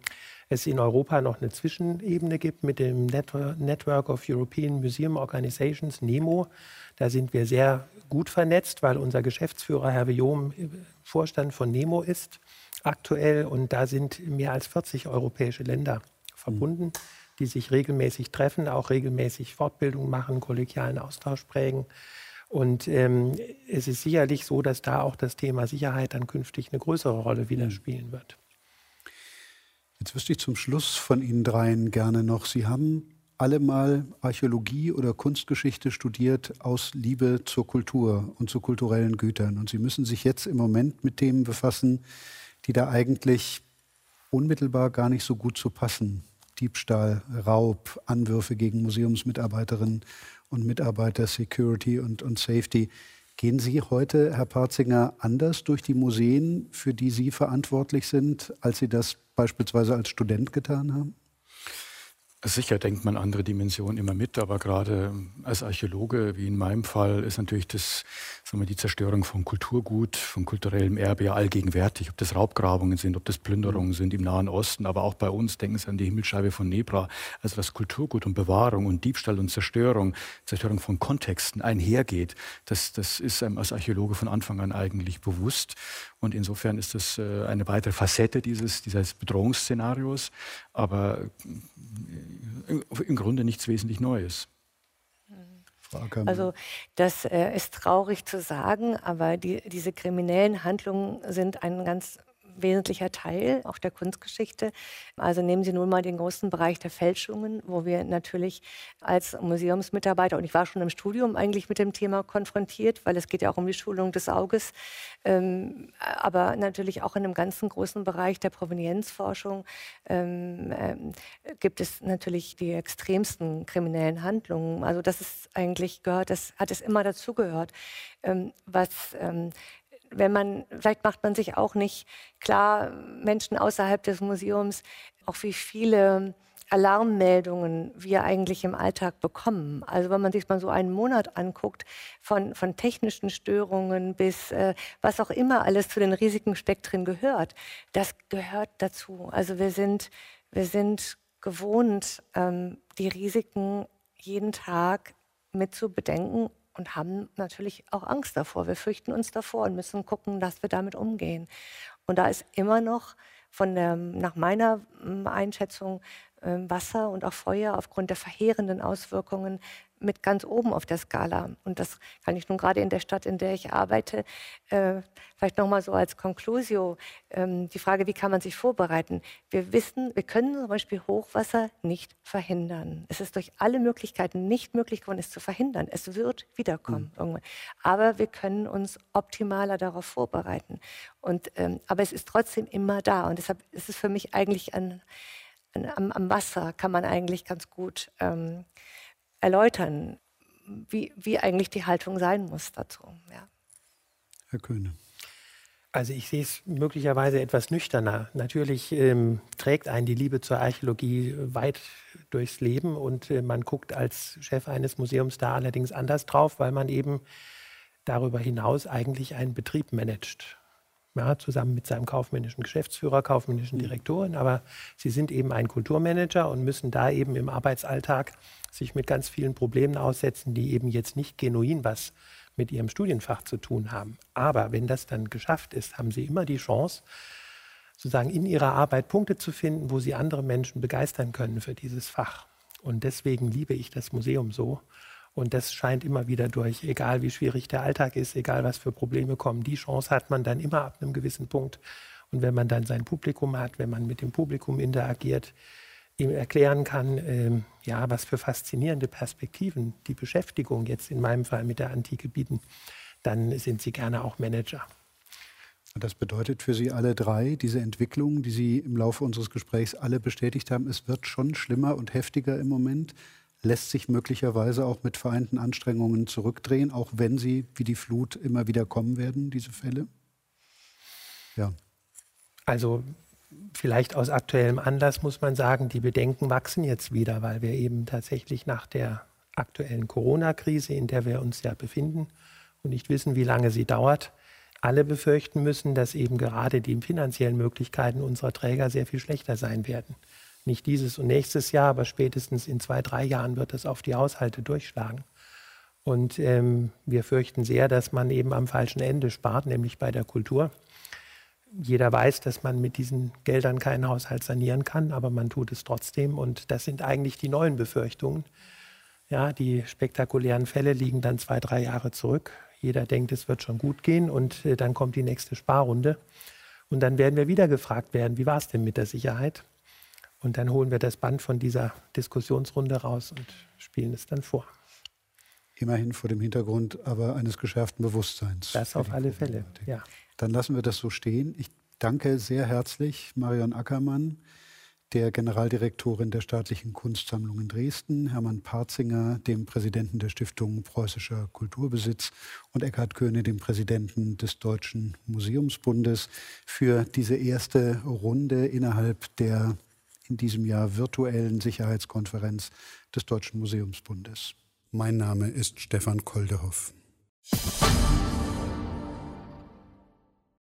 es in Europa noch eine Zwischenebene gibt mit dem Network of European Museum Organizations, NEMO. Da sind wir sehr gut vernetzt, weil unser Geschäftsführer Herr Viom Vorstand von NEMO ist aktuell und da sind mehr als 40 europäische Länder verbunden, die sich regelmäßig treffen, auch regelmäßig Fortbildung machen, kollegialen Austausch prägen. Und ähm, es ist sicherlich so, dass da auch das Thema Sicherheit dann künftig eine größere Rolle wieder spielen wird. Jetzt wüsste ich zum Schluss von Ihnen dreien gerne noch, Sie haben alle mal Archäologie oder Kunstgeschichte studiert aus Liebe zur Kultur und zu kulturellen Gütern. Und Sie müssen sich jetzt im Moment mit Themen befassen, die da eigentlich unmittelbar gar nicht so gut zu passen. Diebstahl, Raub, Anwürfe gegen Museumsmitarbeiterinnen und Mitarbeiter, Security und, und Safety. Gehen Sie heute, Herr Parzinger, anders durch die Museen, für die Sie verantwortlich sind, als Sie das beispielsweise als Student getan haben? Sicher denkt man andere Dimensionen immer mit, aber gerade als Archäologe, wie in meinem Fall, ist natürlich das, sagen wir, die Zerstörung von Kulturgut, von kulturellem Erbe ja allgegenwärtig. Ob das Raubgrabungen sind, ob das Plünderungen sind im Nahen Osten, aber auch bei uns, denken Sie an die Himmelsscheibe von Nebra. Also was Kulturgut und Bewahrung und Diebstahl und Zerstörung, Zerstörung von Kontexten einhergeht, das, das ist einem als Archäologe von Anfang an eigentlich bewusst. Und insofern ist das äh, eine weitere Facette dieses, dieses Bedrohungsszenarios. Aber im Grunde nichts wesentlich Neues. Also das äh, ist traurig zu sagen, aber die, diese kriminellen Handlungen sind ein ganz wesentlicher Teil auch der Kunstgeschichte. Also nehmen Sie nun mal den großen Bereich der Fälschungen, wo wir natürlich als Museumsmitarbeiter, und ich war schon im Studium eigentlich mit dem Thema konfrontiert, weil es geht ja auch um die Schulung des Auges, ähm, aber natürlich auch in einem ganzen großen Bereich der Provenienzforschung ähm, ähm, gibt es natürlich die extremsten kriminellen Handlungen. Also das ist eigentlich gehört, das hat es immer dazugehört. Ähm, was ähm, wenn man, vielleicht macht man sich auch nicht klar, Menschen außerhalb des Museums, auch wie viele Alarmmeldungen wir eigentlich im Alltag bekommen. Also wenn man sich mal so einen Monat anguckt, von, von technischen Störungen bis äh, was auch immer alles zu den Risikenspektren gehört, das gehört dazu. Also wir sind, wir sind gewohnt, ähm, die Risiken jeden Tag mit zu bedenken und haben natürlich auch Angst davor. Wir fürchten uns davor und müssen gucken, dass wir damit umgehen. Und da ist immer noch von der, nach meiner hm, Einschätzung ähm, Wasser und auch Feuer aufgrund der verheerenden Auswirkungen mit ganz oben auf der Skala. Und das kann ich nun gerade in der Stadt, in der ich arbeite, äh, vielleicht nochmal so als Conclusio, ähm, die Frage, wie kann man sich vorbereiten? Wir wissen, wir können zum Beispiel Hochwasser nicht verhindern. Es ist durch alle Möglichkeiten nicht möglich geworden, es zu verhindern. Es wird wiederkommen mhm. irgendwann. Aber wir können uns optimaler darauf vorbereiten. Und, ähm, aber es ist trotzdem immer da. Und deshalb ist es für mich eigentlich ein, ein am, am, Wasser kann man eigentlich ganz gut ähm, erläutern, wie, wie eigentlich die Haltung sein muss dazu. Ja. Herr Köhne. Also ich sehe es möglicherweise etwas nüchterner. Natürlich ähm, trägt einen die Liebe zur Archäologie weit durchs Leben und äh, man guckt als Chef eines Museums da allerdings anders drauf, weil man eben darüber hinaus eigentlich einen Betrieb managt ja, zusammen mit seinem kaufmännischen Geschäftsführer, kaufmännischen mhm. Direktoren. Aber sie sind eben ein Kulturmanager und müssen da eben im Arbeitsalltag sich mit ganz vielen Problemen aussetzen, die eben jetzt nicht genuin was mit ihrem Studienfach zu tun haben. Aber wenn das dann geschafft ist, haben sie immer die Chance, sozusagen in ihrer Arbeit Punkte zu finden, wo sie andere Menschen begeistern können für dieses Fach. Und deswegen liebe ich das Museum so und das scheint immer wieder durch, egal wie schwierig der Alltag ist, egal was für Probleme kommen. Die Chance hat man dann immer ab einem gewissen Punkt. Und wenn man dann sein Publikum hat, wenn man mit dem Publikum interagiert, ihm erklären kann, ähm, ja, was für faszinierende Perspektiven die Beschäftigung jetzt in meinem Fall mit der Antike bieten, dann sind Sie gerne auch Manager. Das bedeutet für Sie alle drei, diese Entwicklung, die Sie im Laufe unseres Gesprächs alle bestätigt haben, es wird schon schlimmer und heftiger im Moment lässt sich möglicherweise auch mit vereinten Anstrengungen zurückdrehen, auch wenn sie wie die Flut immer wieder kommen werden, diese Fälle? Ja. Also vielleicht aus aktuellem Anlass muss man sagen, die Bedenken wachsen jetzt wieder, weil wir eben tatsächlich nach der aktuellen Corona-Krise, in der wir uns ja befinden und nicht wissen, wie lange sie dauert, alle befürchten müssen, dass eben gerade die finanziellen Möglichkeiten unserer Träger sehr viel schlechter sein werden. Nicht dieses und nächstes Jahr, aber spätestens in zwei, drei Jahren wird es auf die Haushalte durchschlagen. Und ähm, wir fürchten sehr, dass man eben am falschen Ende spart, nämlich bei der Kultur. Jeder weiß, dass man mit diesen Geldern keinen Haushalt sanieren kann, aber man tut es trotzdem. Und das sind eigentlich die neuen Befürchtungen. Ja, die spektakulären Fälle liegen dann zwei, drei Jahre zurück. Jeder denkt, es wird schon gut gehen und äh, dann kommt die nächste Sparrunde. Und dann werden wir wieder gefragt werden, wie war es denn mit der Sicherheit? Und dann holen wir das Band von dieser Diskussionsrunde raus und spielen es dann vor. Immerhin vor dem Hintergrund aber eines geschärften Bewusstseins. Das auf alle Fälle, ja. Dann lassen wir das so stehen. Ich danke sehr herzlich Marion Ackermann, der Generaldirektorin der Staatlichen Kunstsammlung in Dresden, Hermann Parzinger, dem Präsidenten der Stiftung Preußischer Kulturbesitz und Eckhard Köhne, dem Präsidenten des Deutschen Museumsbundes, für diese erste Runde innerhalb der in diesem Jahr virtuellen Sicherheitskonferenz des Deutschen Museumsbundes. Mein Name ist Stefan Koldehoff.